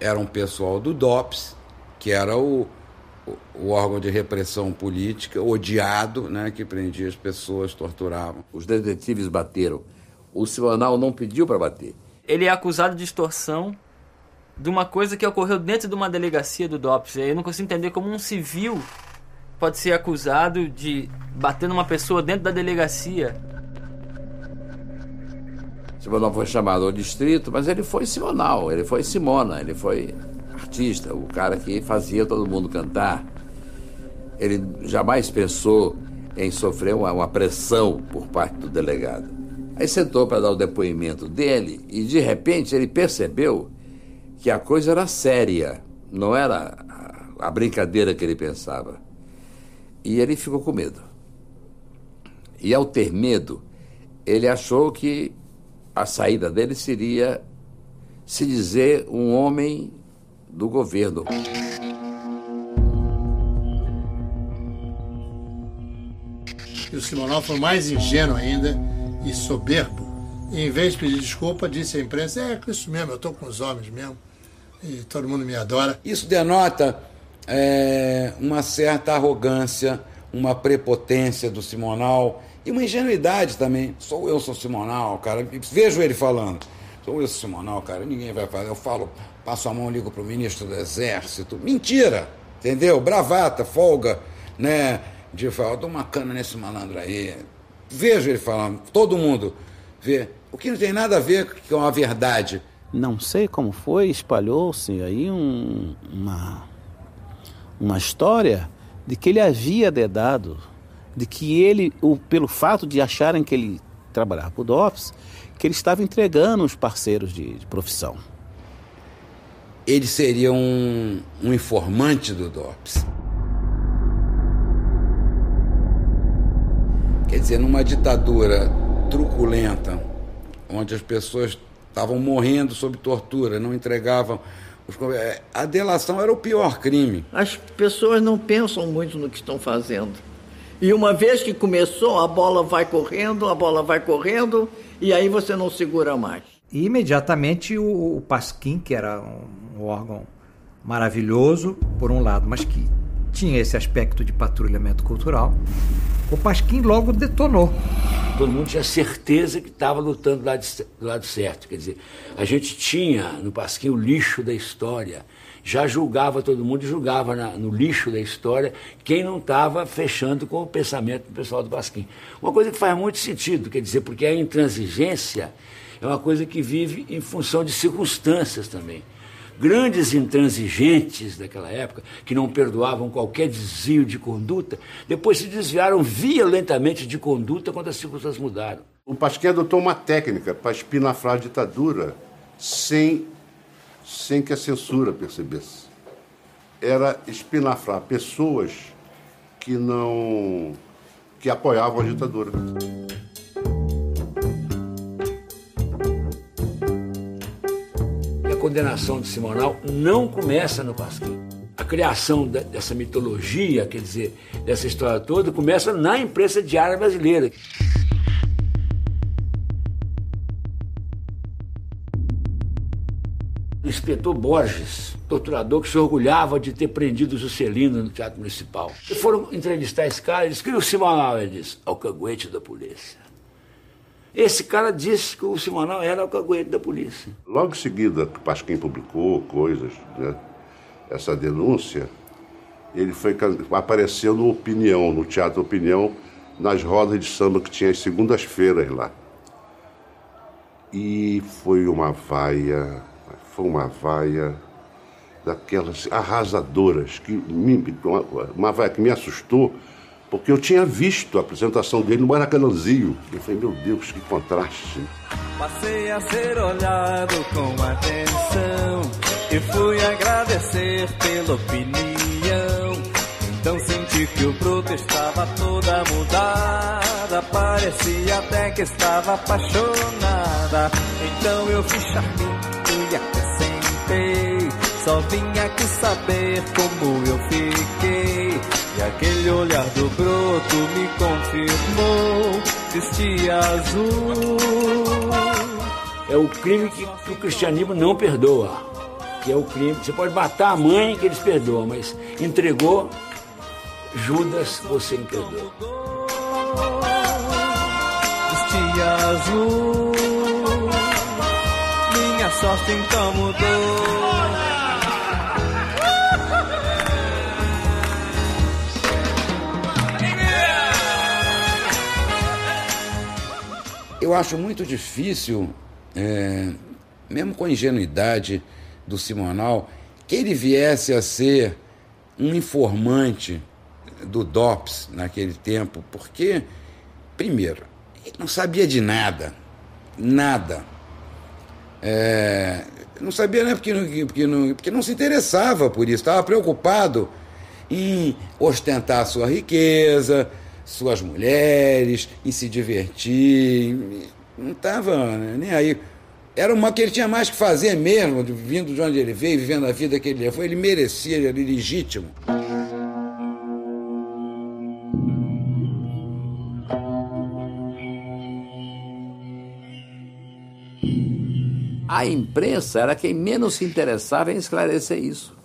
Era um pessoal do DOPS, que era o, o, órgão de repressão política, odiado, né, que prendia as pessoas, torturavam. Os detetives bateram. O Simonal não pediu para bater. Ele é acusado de extorsão de uma coisa que ocorreu dentro de uma delegacia do DOPS. Eu não consigo entender como um civil pode ser acusado de bater numa pessoa dentro da delegacia. Simonal foi chamado ao distrito, mas ele foi Simonal, ele foi Simona, ele foi artista, o cara que fazia todo mundo cantar. Ele jamais pensou em sofrer uma, uma pressão por parte do delegado. Aí sentou para dar o depoimento dele e, de repente, ele percebeu que a coisa era séria, não era a, brincadeira que ele pensava. E ele ficou com medo. E ao ter medo, ele achou que a saída dele seria se dizer um homem do governo. E o Simonal foi mais ingênuo ainda e soberbo. E, em vez de pedir desculpa, disse à imprensa: É, isso mesmo, eu estou com os homens mesmo. e todo mundo me adora. Isso denota é, uma certa arrogância, uma prepotência do Simonal e uma ingenuidade também. Sou eu, sou Simonal, cara. Vejo ele falando. Sou eu, sou Simonal, cara. Ninguém vai fazer. Eu falo, passo a mão, ligo pro ministro do Exército. Mentira! Entendeu? Bravata, folga, né? De falar, dou uma cana nesse malandro aí. Vejo ele falando, todo mundo vê. O que não tem nada a ver com a verdade. Não sei como foi, espalhou-se aí um, uma, uma história de que ele havia dedado, de que ele, o, pelo fato de acharem que ele trabalhava para o DOPS, que ele estava entregando os parceiros de, de profissão. Ele seria um, um informante do DOPS. Quer dizer, numa ditadura truculenta, onde as pessoas estavam morrendo sob tortura, não entregavam. Os... A delação era o pior crime. As pessoas não pensam muito no que estão fazendo. E uma vez que começou, a bola vai correndo, a bola vai correndo, e aí você não segura mais. E imediatamente o, o Pasquim, que era um, um órgão maravilhoso, por um lado, mas que tinha esse aspecto de patrulhamento cultural, o Pasquim logo detonou. Todo mundo tinha certeza que estava lutando do lado, do lado certo. Quer dizer, a gente tinha no Pasquim o lixo da história. Já julgava todo mundo e julgava na, no lixo da história quem não estava fechando com o pensamento do pessoal do Pasquim. Uma coisa que faz muito sentido, quer dizer, porque a intransigência é uma coisa que vive em função de circunstâncias também grandes intransigentes daquela época, que não perdoavam qualquer desvio de conduta, depois se desviaram violentamente de conduta quando as circunstâncias mudaram. O Pasquim adotou uma técnica para espinafrar a ditadura sem, sem que a censura percebesse. Era espinafrar pessoas que não que apoiavam a ditadura. Condenação de Simonal não começa no Pasquim. A criação dessa mitologia, quer dizer, dessa história toda, começa na imprensa diária brasileira. Inspetor Borges, torturador que se orgulhava de ter prendido o Juscelino no Teatro Municipal. E foram entrevistar esse cara, ele disse, que o Simonal? Ele disse, é o caguete da polícia. Esse cara disse que o Simonal era o caguete da polícia. Logo em seguida, que Pasquim publicou coisas, né, essa denúncia, ele foi, apareceu no Opinião, no Teatro Opinião, nas rodas de samba que tinha as segundas-feiras lá. E foi uma vaia, foi uma vaia daquelas arrasadoras, que me, uma, uma vaia que me assustou, porque eu tinha visto a apresentação dele no Maracanãzinho. Eu falei, meu Deus, que contraste. Passei a ser olhado com atenção e fui agradecer pela opinião. Então senti que o broto estava toda mudada, parecia até que estava apaixonada. Então eu fui charminho e acrescentei, só vim aqui saber como eu fiquei. E aquele olhar do broto me confirmou, vestia azul. É o crime que, que o cristianismo não perdoa. Que é o crime. Você pode matar a mãe que eles perdoam, mas entregou Judas, você entregou. Vestia azul. Minha sorte então mudou. Eu acho muito difícil, é, mesmo com a ingenuidade do Simonal, que ele viesse a ser um informante do DOPS naquele tempo, porque, primeiro, ele não sabia de nada, nada. É, não sabia né, porque, porque, não, porque não se interessava por isso, estava preocupado em ostentar a sua riqueza, suas mulheres, em se divertir. Não estava nem aí. Era uma que ele tinha mais que fazer mesmo, vindo de onde ele veio, vivendo a vida que ele levou. Ele merecia, ele era legítimo. A imprensa era quem menos se interessava em esclarecer isso.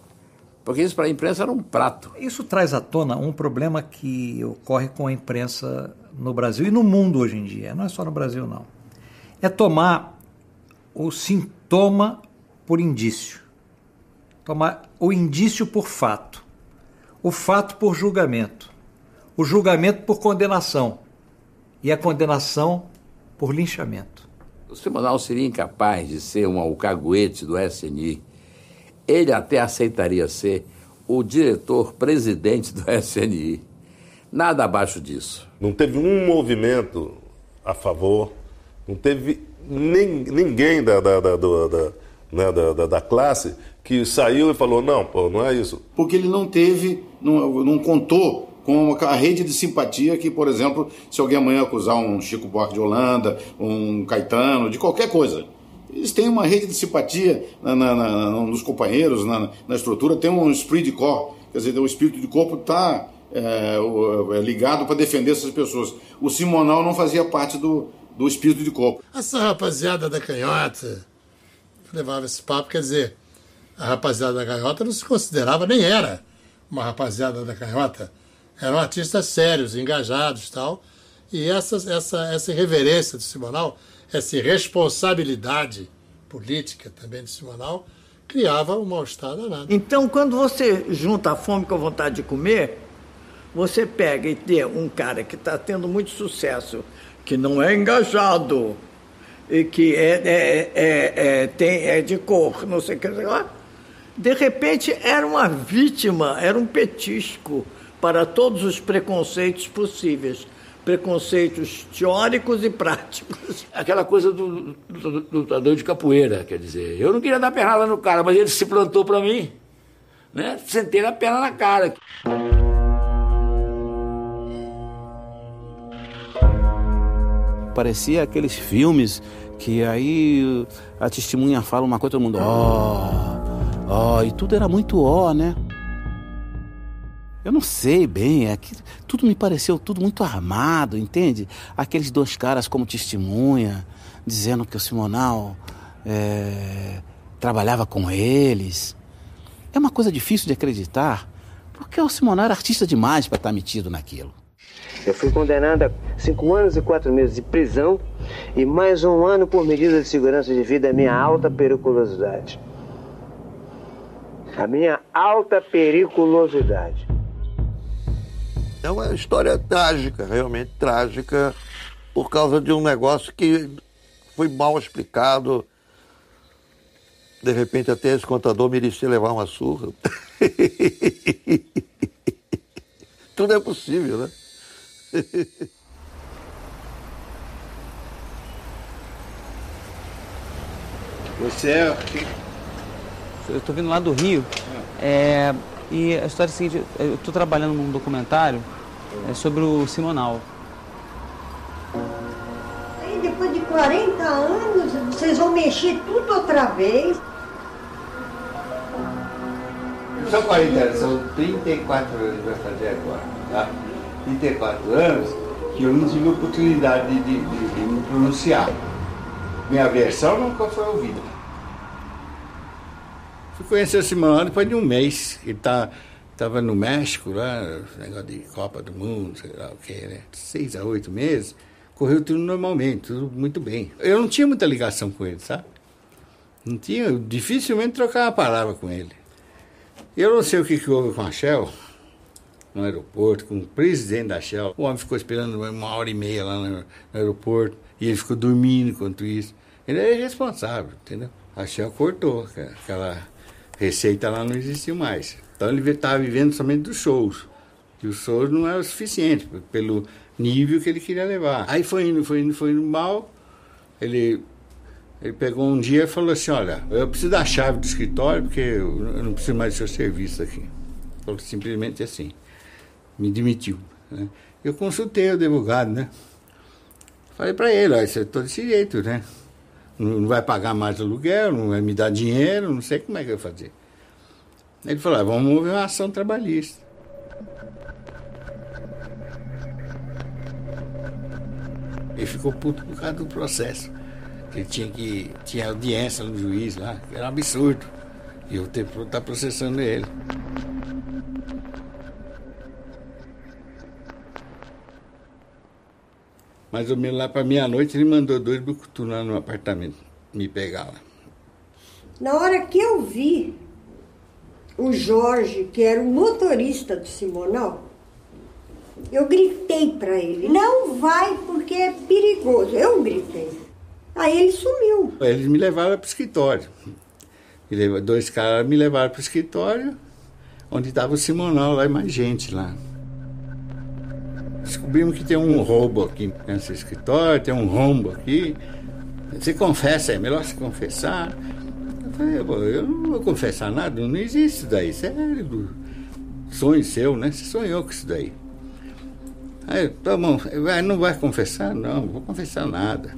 Porque isso para a imprensa era um prato. Isso traz à tona um problema que ocorre com a imprensa no Brasil e no mundo hoje em dia. Não é só no Brasil, não. É tomar o sintoma por indício. Tomar o indício por fato. O fato por julgamento. O julgamento por condenação. E a condenação por linchamento. O Simonal seria incapaz de ser um alcaguete do SNI. Ele até aceitaria ser o diretor-presidente do SNI. Nada abaixo disso. Não teve um movimento a favor, não teve nem, ninguém da, da, da, né, da, da- da classe que saiu e falou: não, pô, não é isso. porque ele não teve, não, não contou com a rede de simpatia que, por exemplo, se alguém amanhã acusar um Chico Buarque de Holanda, um Caetano, de qualquer coisa, eles têm uma rede de simpatia na, na- na- nos companheiros, na, estrutura, tem um esprit de corps, quer dizer, o espírito de corpo está ligado para defender essas pessoas. O Simonal não fazia parte do, do espírito de corpo. Essa rapaziada da canhota levava esse papo, quer dizer, a rapaziada da canhota não se considerava, nem era uma rapaziada da canhota. Eram artistas sérios, engajados tal. E essa, essa, essa irreverência do Simonal, essa irresponsabilidade política também do Simonal, criava um mal-estar danado. Então, quando você junta a fome com a vontade de comer, você pega e tem um cara que está tendo muito sucesso, que não é engajado, e que é, é, é, é, tem, é de cor, não sei o que lá. De repente, era uma vítima, era um petisco para todos os preconceitos possíveis. Preconceitos teóricos e práticos. Aquela coisa do, do- do lutador de capoeira, quer dizer, eu não queria dar pernada no cara, mas ele se plantou para mim, né? Sentei a perna na cara. Parecia aqueles filmes que aí a testemunha fala uma coisa, todo mundo, ó, ó, e tudo era muito ó, né? Eu não sei bem, é que tudo me pareceu tudo muito armado, entende? Aqueles dois caras como testemunha, dizendo que o Simonal é, trabalhava com eles. É uma coisa difícil de acreditar, porque o Simonal era artista demais para estar metido naquilo. Eu fui condenado a cinco anos e quatro meses de prisão e mais um ano por medida de segurança devido à minha alta periculosidade. A minha alta periculosidade. É uma história trágica, realmente trágica, por causa de um negócio que foi mal explicado. De repente até esse contador merecia levar uma surra. Tudo é possível, né? Você é. Eu estou vindo lá do Rio. é, e a história é a seguinte, eu estou trabalhando num documentário é, sobre o Simonal. Aí depois de 40 anos, vocês vão mexer tudo outra vez. Não são 40 anos, são 34 anos que vai fazer agora. Tá? 34 anos que eu não tive oportunidade de, de- de- de me pronunciar. Minha versão nunca foi ouvida. Fui conhecer o Simão depois de um mês. Ele tá, tava no México, lá, negócio de Copa do Mundo, sei lá o que, né? Seis a oito meses. Correu tudo normalmente, tudo muito bem. Eu não tinha muita ligação com ele, sabe? Não tinha, dificilmente trocava uma palavra com ele. Eu não sei o que, que houve com a Shell, no aeroporto, com o presidente da Shell. O homem ficou esperando uma hora e meia lá no, aeroporto e ele ficou dormindo enquanto isso. Ele é irresponsável, entendeu? A Shell cortou, aquela receita lá não existiu mais. Então ele estava vivendo somente dos shows. E os shows não eram o suficiente p- pelo nível que ele queria levar. Aí foi indo, foi indo, foi indo mal. Ele ele pegou um dia e falou assim, olha, eu preciso da chave do escritório porque eu não preciso mais do seu serviço aqui. Falou simplesmente assim. Me demitiu. né? Eu consultei o advogado, né? Falei para ele, olha, eu tô desse jeito, né? Não vai pagar mais aluguel, não vai me dar dinheiro, não sei como é que eu vou fazer. Ele falou, ah, vamos mover uma ação trabalhista. Ele ficou puto por causa do processo. Ele tinha que tinha audiência no juiz lá, era um absurdo. E eu estar processando ele. Mais ou menos lá para meia-noite ele mandou dois bucutu lá no apartamento me pegar lá. Na hora que eu vi o Jorge, que era o motorista do Simonal, eu gritei para ele: não vai porque é perigoso. Eu gritei. Aí ele sumiu. Eles me levaram para o escritório. Dois caras me levaram para o escritório, onde estava o Simonal lá e mais gente lá. Descobrimos que tem um roubo aqui nesse escritório, tem um rombo aqui. Você confessa, é melhor se confessar. Eu falei, "Pô, eu não vou confessar nada, não existe isso daí, sério. Sonho seu, né? Você sonhou com isso daí. Aí, tá bom, não vai confessar? Não, não vou confessar nada.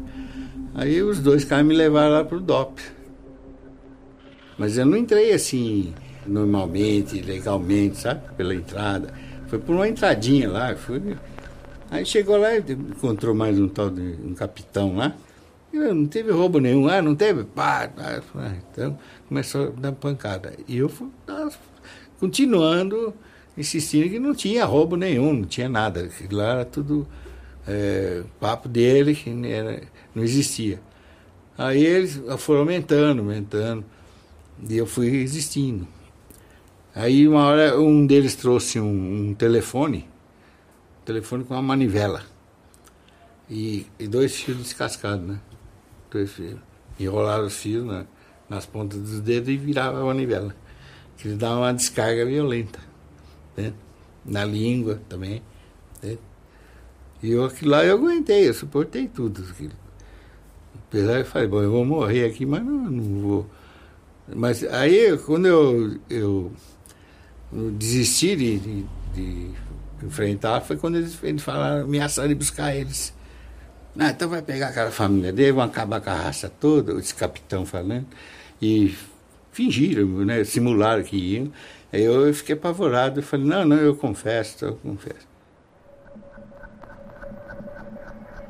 Aí os dois caras me levaram lá pro DOP. Mas eu não entrei assim, normalmente, legalmente, sabe? Pela entrada. Foi por uma entradinha lá. Fui... Aí chegou lá e encontrou mais um tal de um capitão lá. Eu, não teve roubo nenhum. Ah, não teve? Pá. Ah, Então começou a dar pancada. E eu fui ah, continuando, insistindo que não tinha roubo nenhum, não tinha nada. Lá era tudo é, papo dele, que não era- não existia. Aí eles foram aumentando, aumentando. E eu fui resistindo. Aí uma hora um deles trouxe um, um telefone, telefone com uma manivela. E, e dois fios descascados, né? Dois fios. Enrolaram os fios na- nas pontas dos dedos e virava a manivela. Que ele dava uma descarga violenta. Né? Na língua também. Né? E eu, aquilo lá eu aguentei, eu suportei tudo. Aquilo. Apesar eu falei, bom, eu vou morrer aqui, mas não, não vou. Mas aí, quando eu, eu, desisti de, de- de enfrentar, foi quando eles, eles falaram, ameaçaram de buscar eles. Ah, então vai pegar aquela família dele, vão acabar com a raça toda, esse capitão falando. E fingiram, né, simularam que iam. Aí eu fiquei apavorado, eu falei, não, não, eu confesso, eu confesso.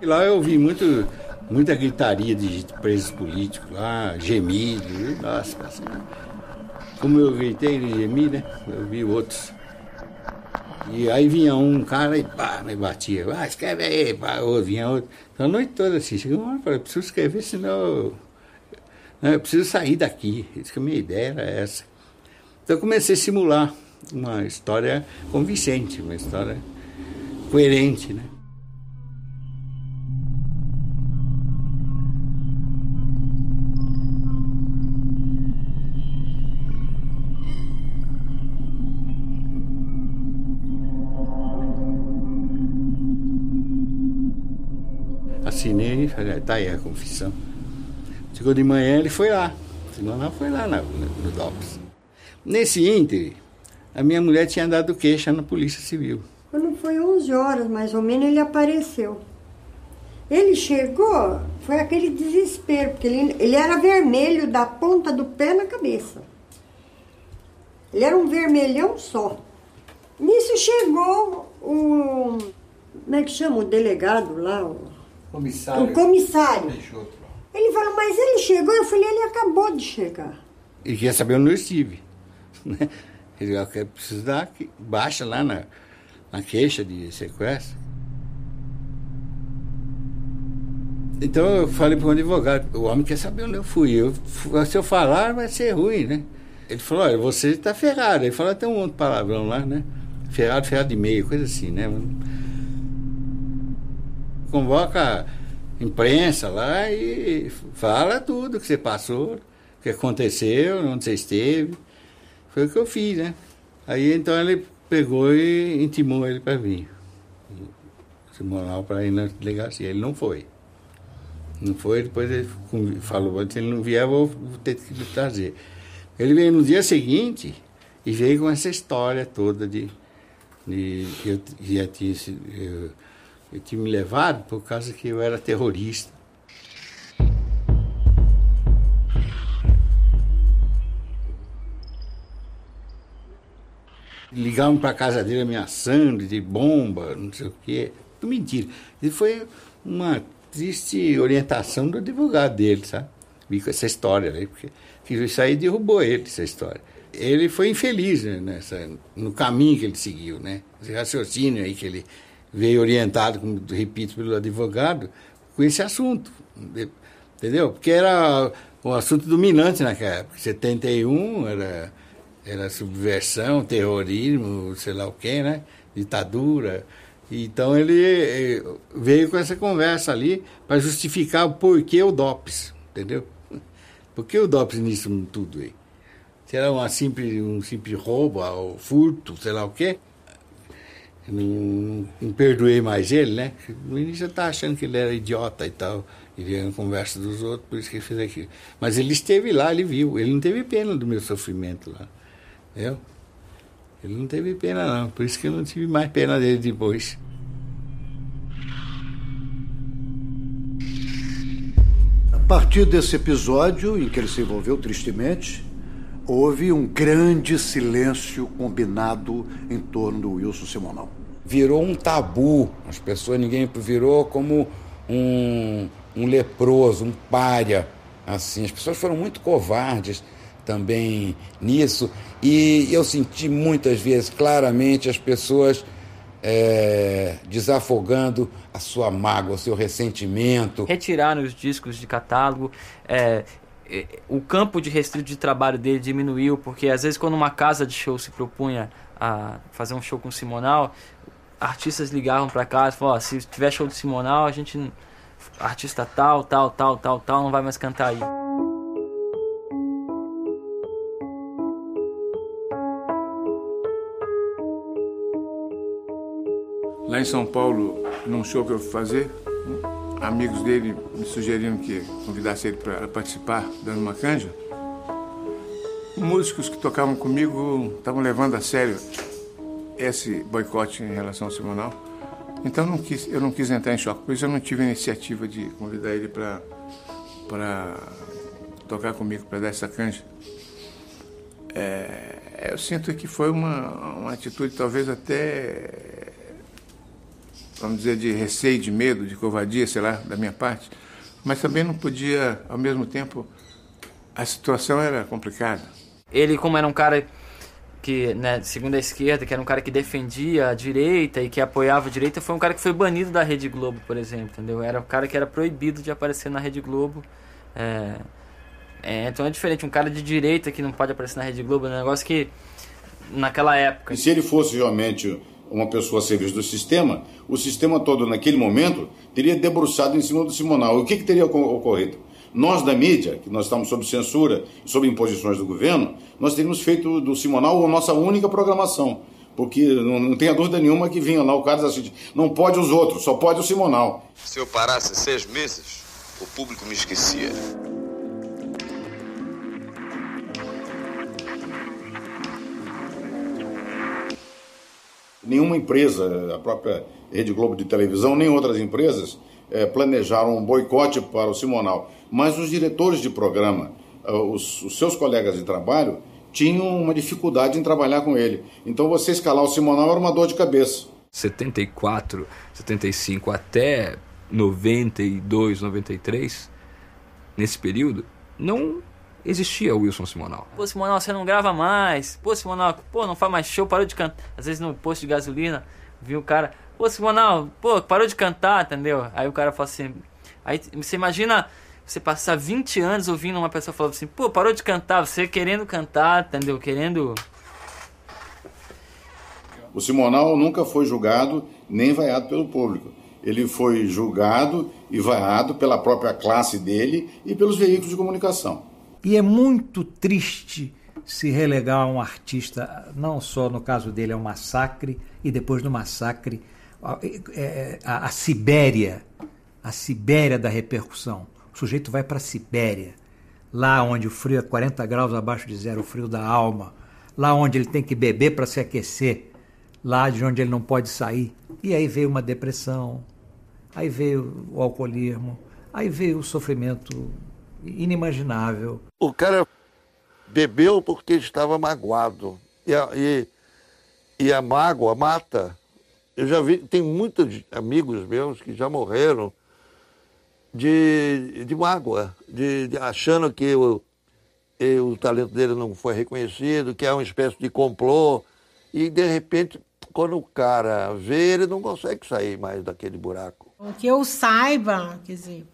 E lá eu ouvi muito, muita gritaria de presos políticos lá, gemido, e, nossa, assim, como eu gritei e gemi, né? Eu vi outros. E aí vinha um cara e pá, me batia. Ah, escreve aí, pá, vinha outro. Então, a noite toda assim, chegou uma hora, preciso escrever, senão eu, né, eu preciso sair daqui. Isso que a minha ideia era essa. Então eu comecei a simular uma história convincente, uma história coerente, né? Falei, tá aí a confissão. Chegou de manhã, ele foi lá. Senão não foi lá na- no, DOPS. Nesse ínter, a minha mulher tinha dado queixa na Polícia Civil. Quando foi 11 horas, mais ou menos, ele apareceu. Ele chegou, foi aquele desespero, porque ele, ele era vermelho da ponta do pé na cabeça. Ele era um vermelhão só. Nisso chegou o. Como é que chama? O delegado lá? O, Comissário. o comissário. Peixoto. Ele falou, mas ele chegou? Eu falei, ele acabou de chegar. E queria saber onde eu estive. né? Ele falou, "Eu preciso dar que- baixa lá na, na queixa de sequestro. Então eu falei para o advogado, o homem quer saber onde eu fui. Eu, se eu falar, vai ser ruim, né? Ele falou, olha, você está ferrado. Ele falou até um outro palavrão lá, né? Ferrado, ferrado de meio, coisa assim, né? Convoca a imprensa lá e fala tudo que você passou, o que aconteceu, onde você esteve. Foi o que eu fiz, né? Aí então ele pegou e intimou ele para vir. Tribunal para ir na delegacia. Ele não foi. Não foi, depois ele falou, se ele não vier, eu vou, ter que lhe trazer. Ele veio no dia seguinte e veio com essa história toda de, de que eu já tinha sido, eu, tinha me levado por causa que eu era terrorista. Ligavam para casa dele ameaçando de bomba, não sei o quê. Tudo mentira. E foi uma existe orientação do advogado dele, sabe? Vi com essa história aí, porque que isso aí derrubou ele, essa história. Ele foi infeliz né, nessa, no caminho que ele seguiu, né? Esse raciocínio aí que ele veio orientado, como repito, pelo advogado, com esse assunto. Entendeu? Porque era o assunto dominante naquela época. 71 era, era subversão, terrorismo, sei lá o quê, né? Ditadura. Então ele eh, veio com essa conversa ali para justificar o porquê o DOPS, entendeu? Por que o DOPS nisso tudo aí? Será uma simples, um simples roubo, ou furto, sei lá o quê? Não, não, perdoei mais ele, né? No início eu estava achando que ele era idiota e tal, ele ia na conversa dos outros, por isso que ele fez aquilo. Mas ele esteve lá, ele viu, ele não teve pena do meu sofrimento lá, entendeu? Ele não teve pena não, por isso que eu não tive mais pena dele depois. A partir desse episódio em que ele se envolveu tristemente, houve um grande silêncio combinado em torno do Wilson Simonal. Virou um tabu, as pessoas, ninguém virou como um, um leproso, um pária, assim. As pessoas foram muito covardes também nisso e eu senti muitas vezes claramente as pessoas é, desafogando a sua mágoa, o seu ressentimento. Retiraram os discos de catálogo, é, o campo de restrito de trabalho dele diminuiu, porque às vezes quando uma casa de show se propunha a fazer um show com o Simonal, artistas ligavam para casa falavam, se tiver show do Simonal, a gente artista tal, tal, tal, tal, tal, não vai mais cantar aí. Lá em São Paulo, num show que eu fui fazer, amigos dele me sugeriram que convidasse ele para participar, dando uma canja. Músicos que tocavam comigo estavam levando a sério esse boicote em relação ao Simonal. Então não quis, eu não quis entrar em choque, por isso eu não tive a iniciativa de convidar ele para tocar comigo, para dar essa canja. É, eu sinto que foi uma, uma atitude talvez até vamos dizer, de receio, de medo, de covardia, sei lá, da minha parte, mas também não podia, ao mesmo tempo, a situação era complicada. Ele, como era um cara que, né, segundo a esquerda, que era um cara que defendia a direita e que apoiava a direita, foi um cara que foi banido da Rede Globo, por exemplo, entendeu? Era um cara que era proibido de aparecer na Rede Globo. É, é, então é diferente, um cara de direita que não pode aparecer na Rede Globo, é um negócio que, naquela época... E se ele fosse realmente uma pessoa a serviço do sistema, o sistema todo naquele momento teria debruçado em cima do Simonal. O que, que teria ocorrido? Nós da mídia, que nós estamos sob censura, sob imposições do governo, nós teríamos feito do Simonal a nossa única programação. Porque não, não tenha dúvida nenhuma que vinha lá o cara assim, não pode os outros, só pode o Simonal. Se eu parasse seis meses, o público me esquecia. Nenhuma empresa, a própria Rede Globo de televisão, nem outras empresas é, planejaram um boicote para o Simonal. Mas os diretores de programa, eh, os, os, seus colegas de trabalho, tinham uma dificuldade em trabalhar com ele. Então você escalar o Simonal era uma dor de cabeça. 74, 75 até 92, 93, nesse período, não existia o Wilson Simonal. Pô, Simonal, você não grava mais. Pô, Simonal, pô, não faz mais show, parou de cantar. Às vezes no posto de gasolina, viu o cara, pô, Simonal, pô, parou de cantar, entendeu? Aí o cara fala assim. Aí você imagina você passar 20 anos ouvindo uma pessoa falando assim, pô, parou de cantar, você querendo cantar, entendeu? Querendo. O Simonal nunca foi julgado nem vaiado pelo público. Ele foi julgado e vaiado pela própria classe dele e pelos veículos de comunicação. E é muito triste se relegar um artista, não só no caso dele é um massacre, e depois do massacre, a, é, é, a, a Sibéria, a Sibéria da repercussão. O sujeito vai para a Sibéria, lá onde o frio é 40 graus abaixo de zero, o frio da alma, lá onde ele tem que beber para se aquecer, lá de onde ele não pode sair. E aí veio uma depressão, aí veio o alcoolismo, aí veio o sofrimento inimaginável. O cara bebeu porque estava magoado. E a, e, e a mágoa mata. Eu já vi, tem muitos amigos meus que já morreram de, de mágoa, de, de achando que o, o talento dele não foi reconhecido, que é uma espécie de complô. E, de repente, quando o cara vê, ele não consegue sair mais daquele buraco. Que eu saiba, quer dizer,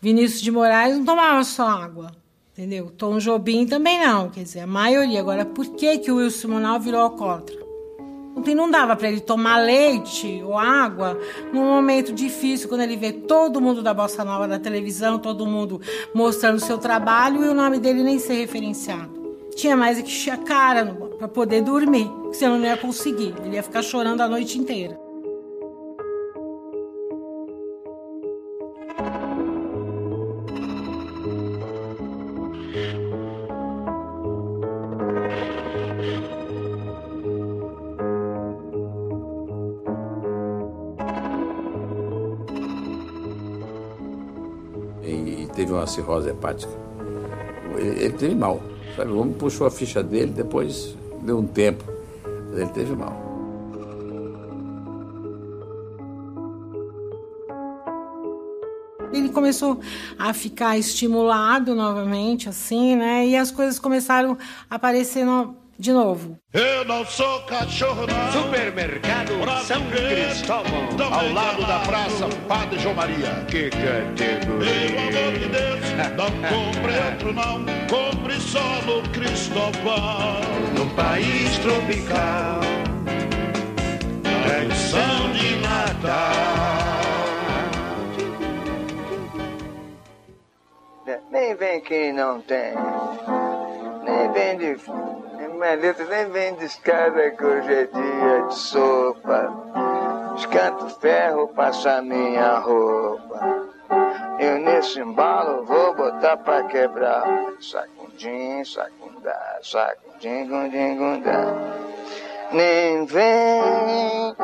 Vinícius de Moraes não tomava só água, entendeu? Tom Jobim também não, quer dizer, a maioria. Agora, por que, que o Wilson Simonal virou alcoólatra? Ontem não dava para ele tomar leite ou água num momento difícil, quando ele vê todo mundo da Bossa Nova na televisão, todo mundo mostrando seu trabalho e o nome dele nem ser referenciado. Tinha mais é que encher a cara para poder dormir, senão não ia conseguir. Ele ia ficar chorando a noite inteira. Uma cirrose hepática. Ele, ele teve mal. Sabe? O homem puxou a ficha dele, depois deu um tempo. Mas ele teve mal. Ele começou a ficar estimulado novamente, assim, né? E as coisas começaram a aparecer no, de novo. Eu não sou cachorro, não. Supermercado São Cristóvão, ao lado da Praça Padre João Maria. Que categoria. Pelo amor de Deus, não compre outro, não. Compre só no Cristóvão. Num país tropical, tradição de Natal. Nem vem quem não tem, nem vem de nem vem de escada que hoje é dia de sopa. Escanto ferro, passa minha roupa. Eu nesse embalo vou botar pra quebrar. Sacundim, sacundá, sacundim, gundim, gundá. Nem vem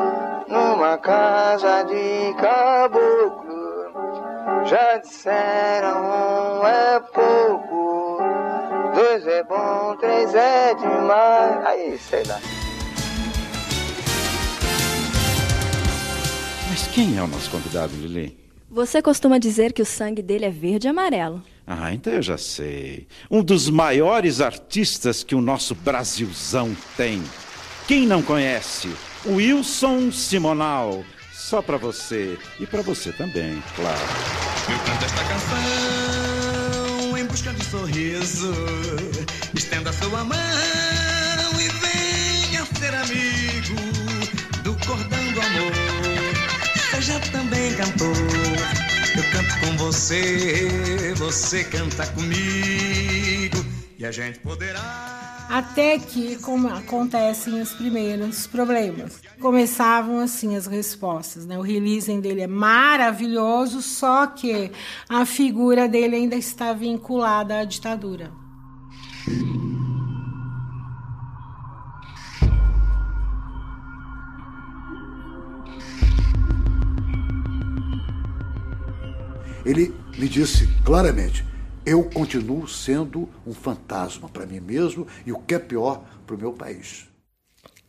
numa casa de caboclo. Já disseram é pouco. Dois é bom, três é demais. Aí, sei lá. Mas quem é o nosso convidado, Lili? Você costuma dizer que o sangue dele é verde e amarelo. Ah, então eu já sei. Um dos maiores artistas que o nosso Brasilzão tem. Quem não conhece? Wilson Simonal. Só para você e para você também, claro. Eu canto esta canção em busca de sorriso. Estenda sua mão e venha ser amigo do cordão do amor. Seja também cantor. Eu canto com você, você canta comigo e a gente poderá. Até que como acontecem os primeiros problemas. Começavam assim as respostas. Né? O releasing dele é maravilhoso, só que a figura dele ainda está vinculada à ditadura. Ele me disse claramente: eu continuo sendo um fantasma para mim mesmo e o que é pior para o meu país.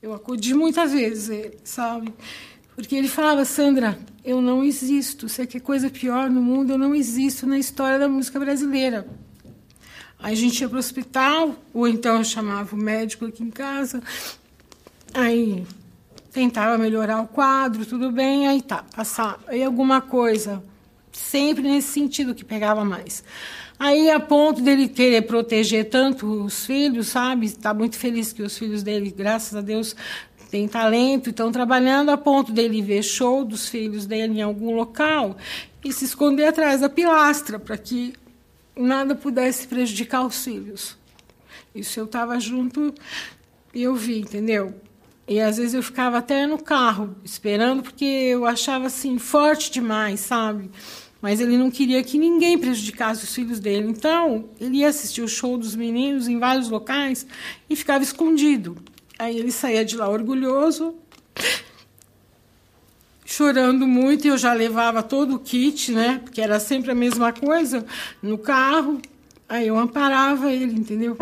Eu acudi muitas vezes ele, sabe? Porque ele falava, Sandra, eu não existo. Você quer coisa pior no mundo? Eu não existo na história da música brasileira. Aí a gente ia para o hospital, ou então eu chamava o médico aqui em casa. Aí tentava melhorar o quadro, tudo bem, aí tá, passava. Aí alguma coisa, sempre nesse sentido que pegava mais. Aí, a ponto dele querer proteger tanto os filhos, sabe? Está muito feliz que os filhos dele, graças a Deus, têm talento, estão trabalhando, a ponto dele ver show dos filhos dele em algum local e se esconder atrás da pilastra para que nada pudesse prejudicar os filhos. Isso eu estava junto e eu vi, entendeu? E às vezes eu ficava até no carro esperando porque eu achava assim forte demais, sabe? Mas ele não queria que ninguém prejudicasse os filhos dele. Então, ele ia assistir o show dos meninos em vários locais e ficava escondido. Aí ele saía de lá orgulhoso, chorando muito, e eu já levava todo o kit, né? Porque era sempre a mesma coisa, no carro. Aí eu amparava ele, entendeu?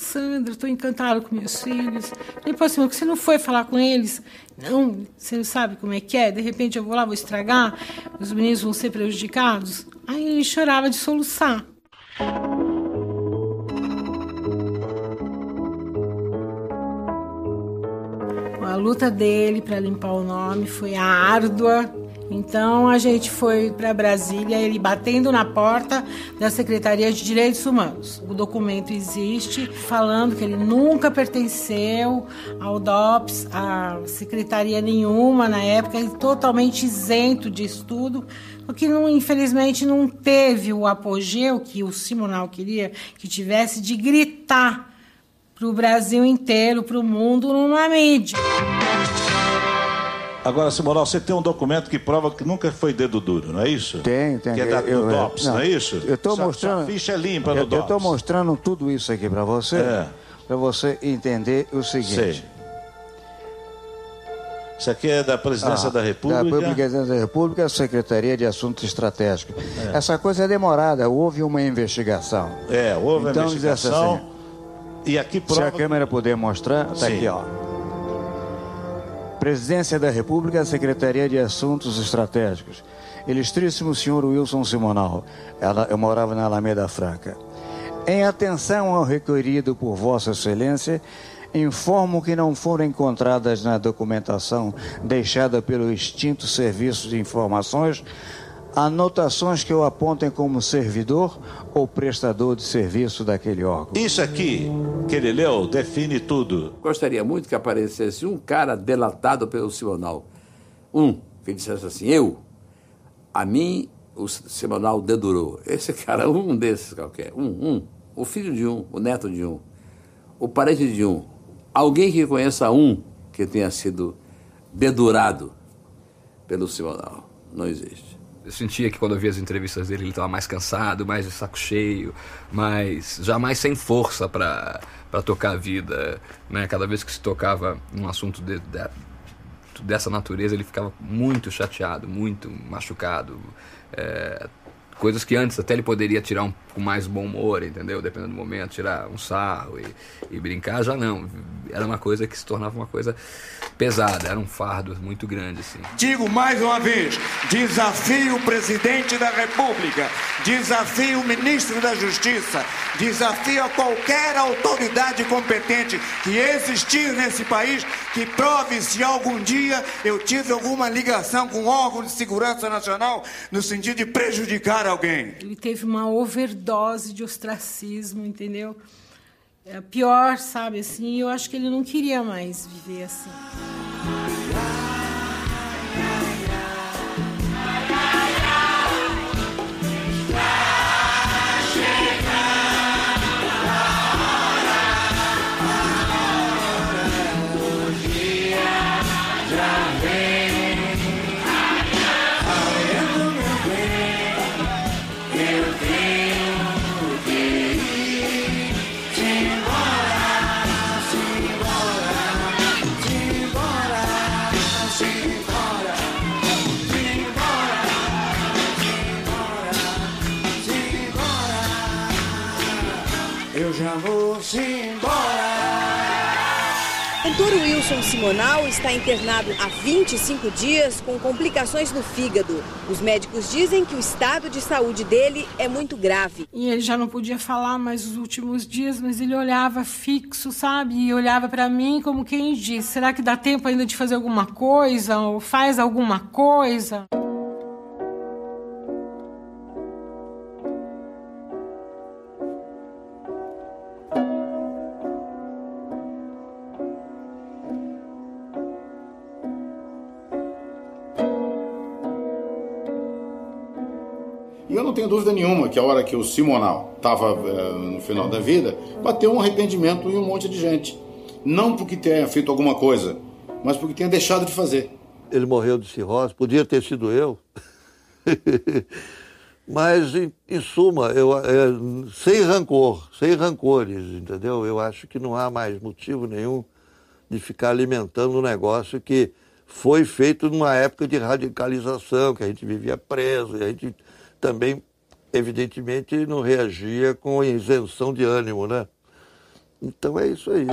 Sandra, estou encantado com meus filhos. Falou assim, você não foi falar com eles? Não, você não sabe como é que é? De repente eu vou lá, vou estragar, os meninos vão ser prejudicados. Aí ele chorava de soluçar. A luta dele para limpar o nome foi árdua. Então a gente foi para Brasília, ele batendo na porta da Secretaria de Direitos Humanos. O documento existe falando que ele nunca pertenceu ao DOPS, a secretaria nenhuma na época, ele totalmente isento de estudo, que não, infelizmente não teve o apogeu que o Simonal queria que tivesse de gritar para o Brasil inteiro, para o mundo, numa mídia. Agora, Simoral, você tem um documento que prova que nunca foi dedo duro, não é isso? Tem, tem. Que é da, eu, do DOPS, não, não, é isso? Eu estou mostrando. Ficha é limpa no eu, DOPS. Eu estou mostrando tudo isso aqui para você, é. para você entender o seguinte. Sei. Isso aqui é da Presidência ah, da República? Da Presidência da República, Secretaria de Assuntos Estratégicos. É. Essa coisa é demorada, houve uma investigação. É, houve uma então, investigação. Assim, e aqui prova... Se a câmera puder mostrar, está aqui, ó. Presidência da República, Secretaria de Assuntos Estratégicos. Ilustríssimo senhor Wilson Simonal. Ela, eu morava na Alameda Franca. Em atenção ao requerido por Vossa Excelência, informo que não foram encontradas na documentação deixada pelo extinto Serviço de Informações anotações que o apontem como servidor ou prestador de serviço daquele órgão. Isso aqui que ele leu define tudo. Gostaria muito que aparecesse um cara delatado pelo Simonal. Um que dissesse assim: eu, a mim, o Simonal dedurou. Esse cara, um desses qualquer. Um, um. O filho de um, o neto de um, o parente de um. Alguém que conheça um que tenha sido dedurado pelo Simonal. Não existe eu sentia que quando eu via as entrevistas dele ele estava mais cansado, mais de saco cheio, mais já mais sem força para para tocar a vida, né? Cada vez que se tocava um assunto de, de, dessa natureza ele ficava muito chateado, muito machucado. É, coisas que antes até ele poderia tirar um, com mais bom humor, entendeu? Dependendo do momento, tirar um sarro e, e brincar, já não. Era uma coisa que se tornava uma coisa pesada, era um fardo muito grande, assim. Digo mais uma vez: desafio o presidente da República, desafio o ministro da Justiça, desafio a qualquer autoridade competente que existir nesse país que prove se algum dia eu tive alguma ligação com órgão de segurança nacional no sentido de prejudicar alguém. Ele teve uma overdose de ostracismo, entendeu? É pior, sabe, assim, eu acho que ele não queria mais viver assim. Cantor Wilson Simonal está internado há 25 dias com complicações no fígado. Os médicos dizem que o estado de saúde dele é muito grave. E ele já não podia falar mais os últimos dias, mas ele olhava fixo, sabe? E olhava para mim como quem diz: será que dá tempo ainda de fazer alguma coisa? Ou faz alguma coisa? Não tenho dúvida nenhuma que a hora que o Simonal estava é, no final da vida, bateu um arrependimento em um monte de gente. Não porque tenha feito alguma coisa, mas porque tenha deixado de fazer. Ele morreu de cirrose, podia ter sido eu. mas, em, em suma, eu, é, sem rancor, sem rancores, entendeu? Eu acho que não há mais motivo nenhum de ficar alimentando um negócio que foi feito numa época de radicalização, que a gente vivia preso, a gente também, evidentemente, não reagia com isenção de ânimo, né? Então é isso aí.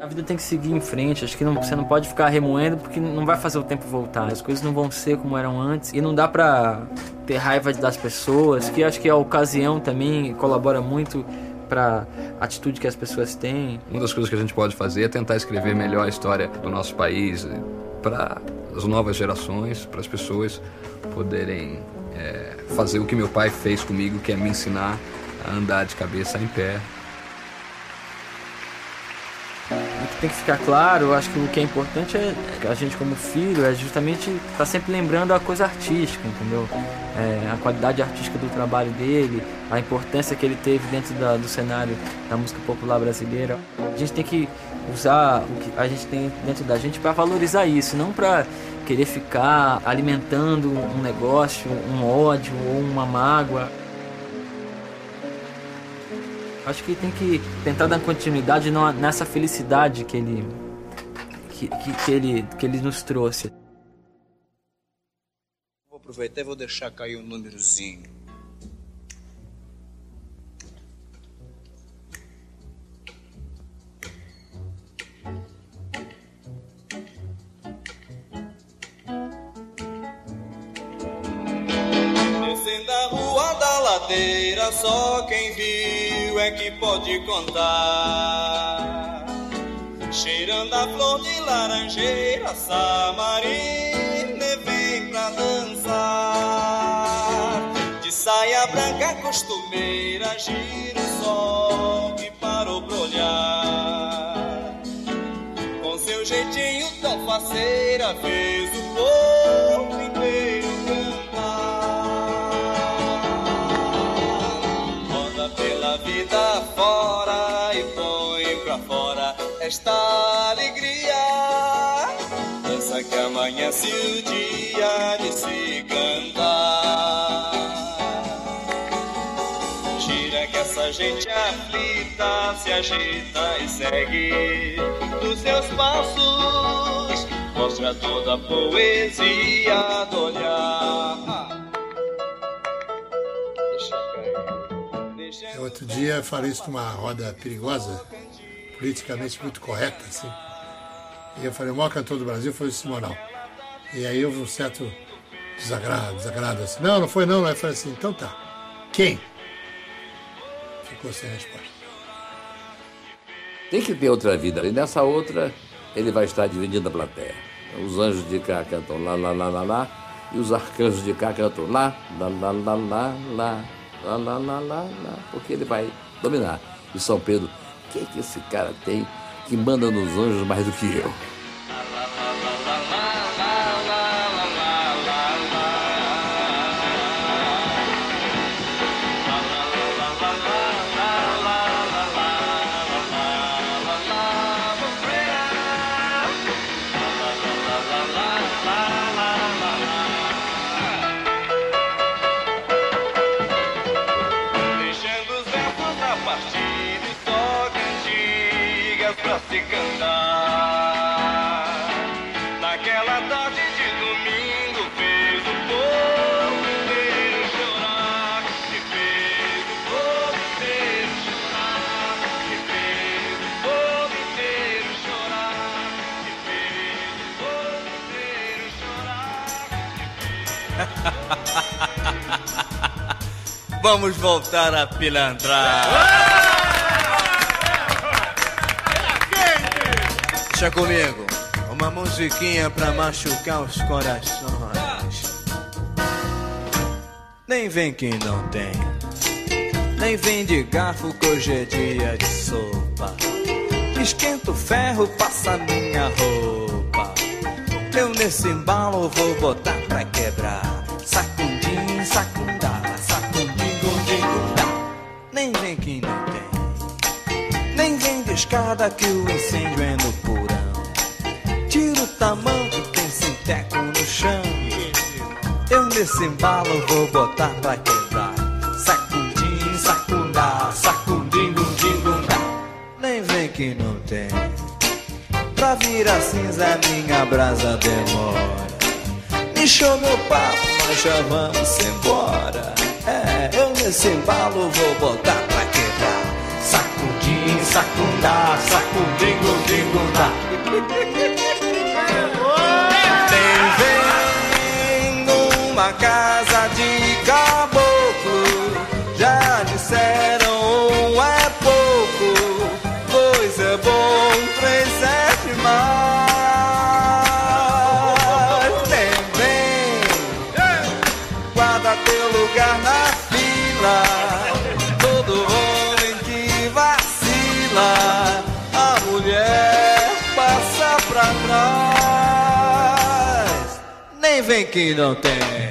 A vida tem que seguir em frente. Acho que não, você não pode ficar remoendo porque não vai fazer o tempo voltar. As coisas não vão ser como eram antes. E não dá pra ter raiva das pessoas, que acho que a ocasião também colabora muito para atitude que as pessoas têm. Uma das coisas que a gente pode fazer é tentar escrever melhor a história do nosso país para as novas gerações, para as pessoas poderem é, fazer o que meu pai fez comigo, que é me ensinar a andar de cabeça em pé. Tem que ficar claro, eu acho que o que é importante é a gente como filho é justamente estar tá sempre lembrando a coisa artística, entendeu? É, a qualidade artística do trabalho dele, a importância que ele teve dentro da, do cenário da música popular brasileira. A gente tem que usar o que a gente tem dentro da gente para valorizar isso, não para querer ficar alimentando um negócio, um ódio ou uma mágoa. Acho que tem que tentar dar continuidade nessa felicidade que ele que, que, que ele que ele nos trouxe. Vou aproveitar e vou deixar cair um númerozinho. Descendo a rua da ladeira, só quem viu é que pode contar. Cheirando a flor de laranjeira, Samarina vem pra dançar. De saia branca costumeira, gira o sol que parou pra olhar. Com seu jeitinho tão faceira, fez o povo esta alegria. Dança que amanhece o dia de se cantar. Gira que essa gente aflita se agita e segue dos seus passos. Mostra toda a poesia do olhar. Outro dia falei isso numa roda perigosa, politicamente muito correta, assim. E eu falei, o maior cantor do Brasil foi o Simonal. E aí houve um certo desagrado, desagrado assim. Não, não foi não. Aí falei assim, então tá. Quem? Ficou sem resposta. Tem que ter outra vida. E nessa outra, ele vai estar dividindo a plateia. Os anjos de cá cantam lá, lá, lá, lá, lá. E os arcanjos de cá cantam lá, lá, lá, lá, lá, lá lá, lá, lá, lá, lá, porque ele vai dominar. E São Pedro, que, que esse cara tem que manda nos anjos mais do que eu? Vamos voltar a pilantrar. Deixa comigo, uma musiquinha pra machucar os corações. Nem vem que não tem, nem vem de garfo que hoje é dia de sopa. Esquenta o ferro, passa minha roupa. Eu nesse embalo vou botar Chamando vamos embora. É, eu nesse embalo vou botar. Tranquilo, te.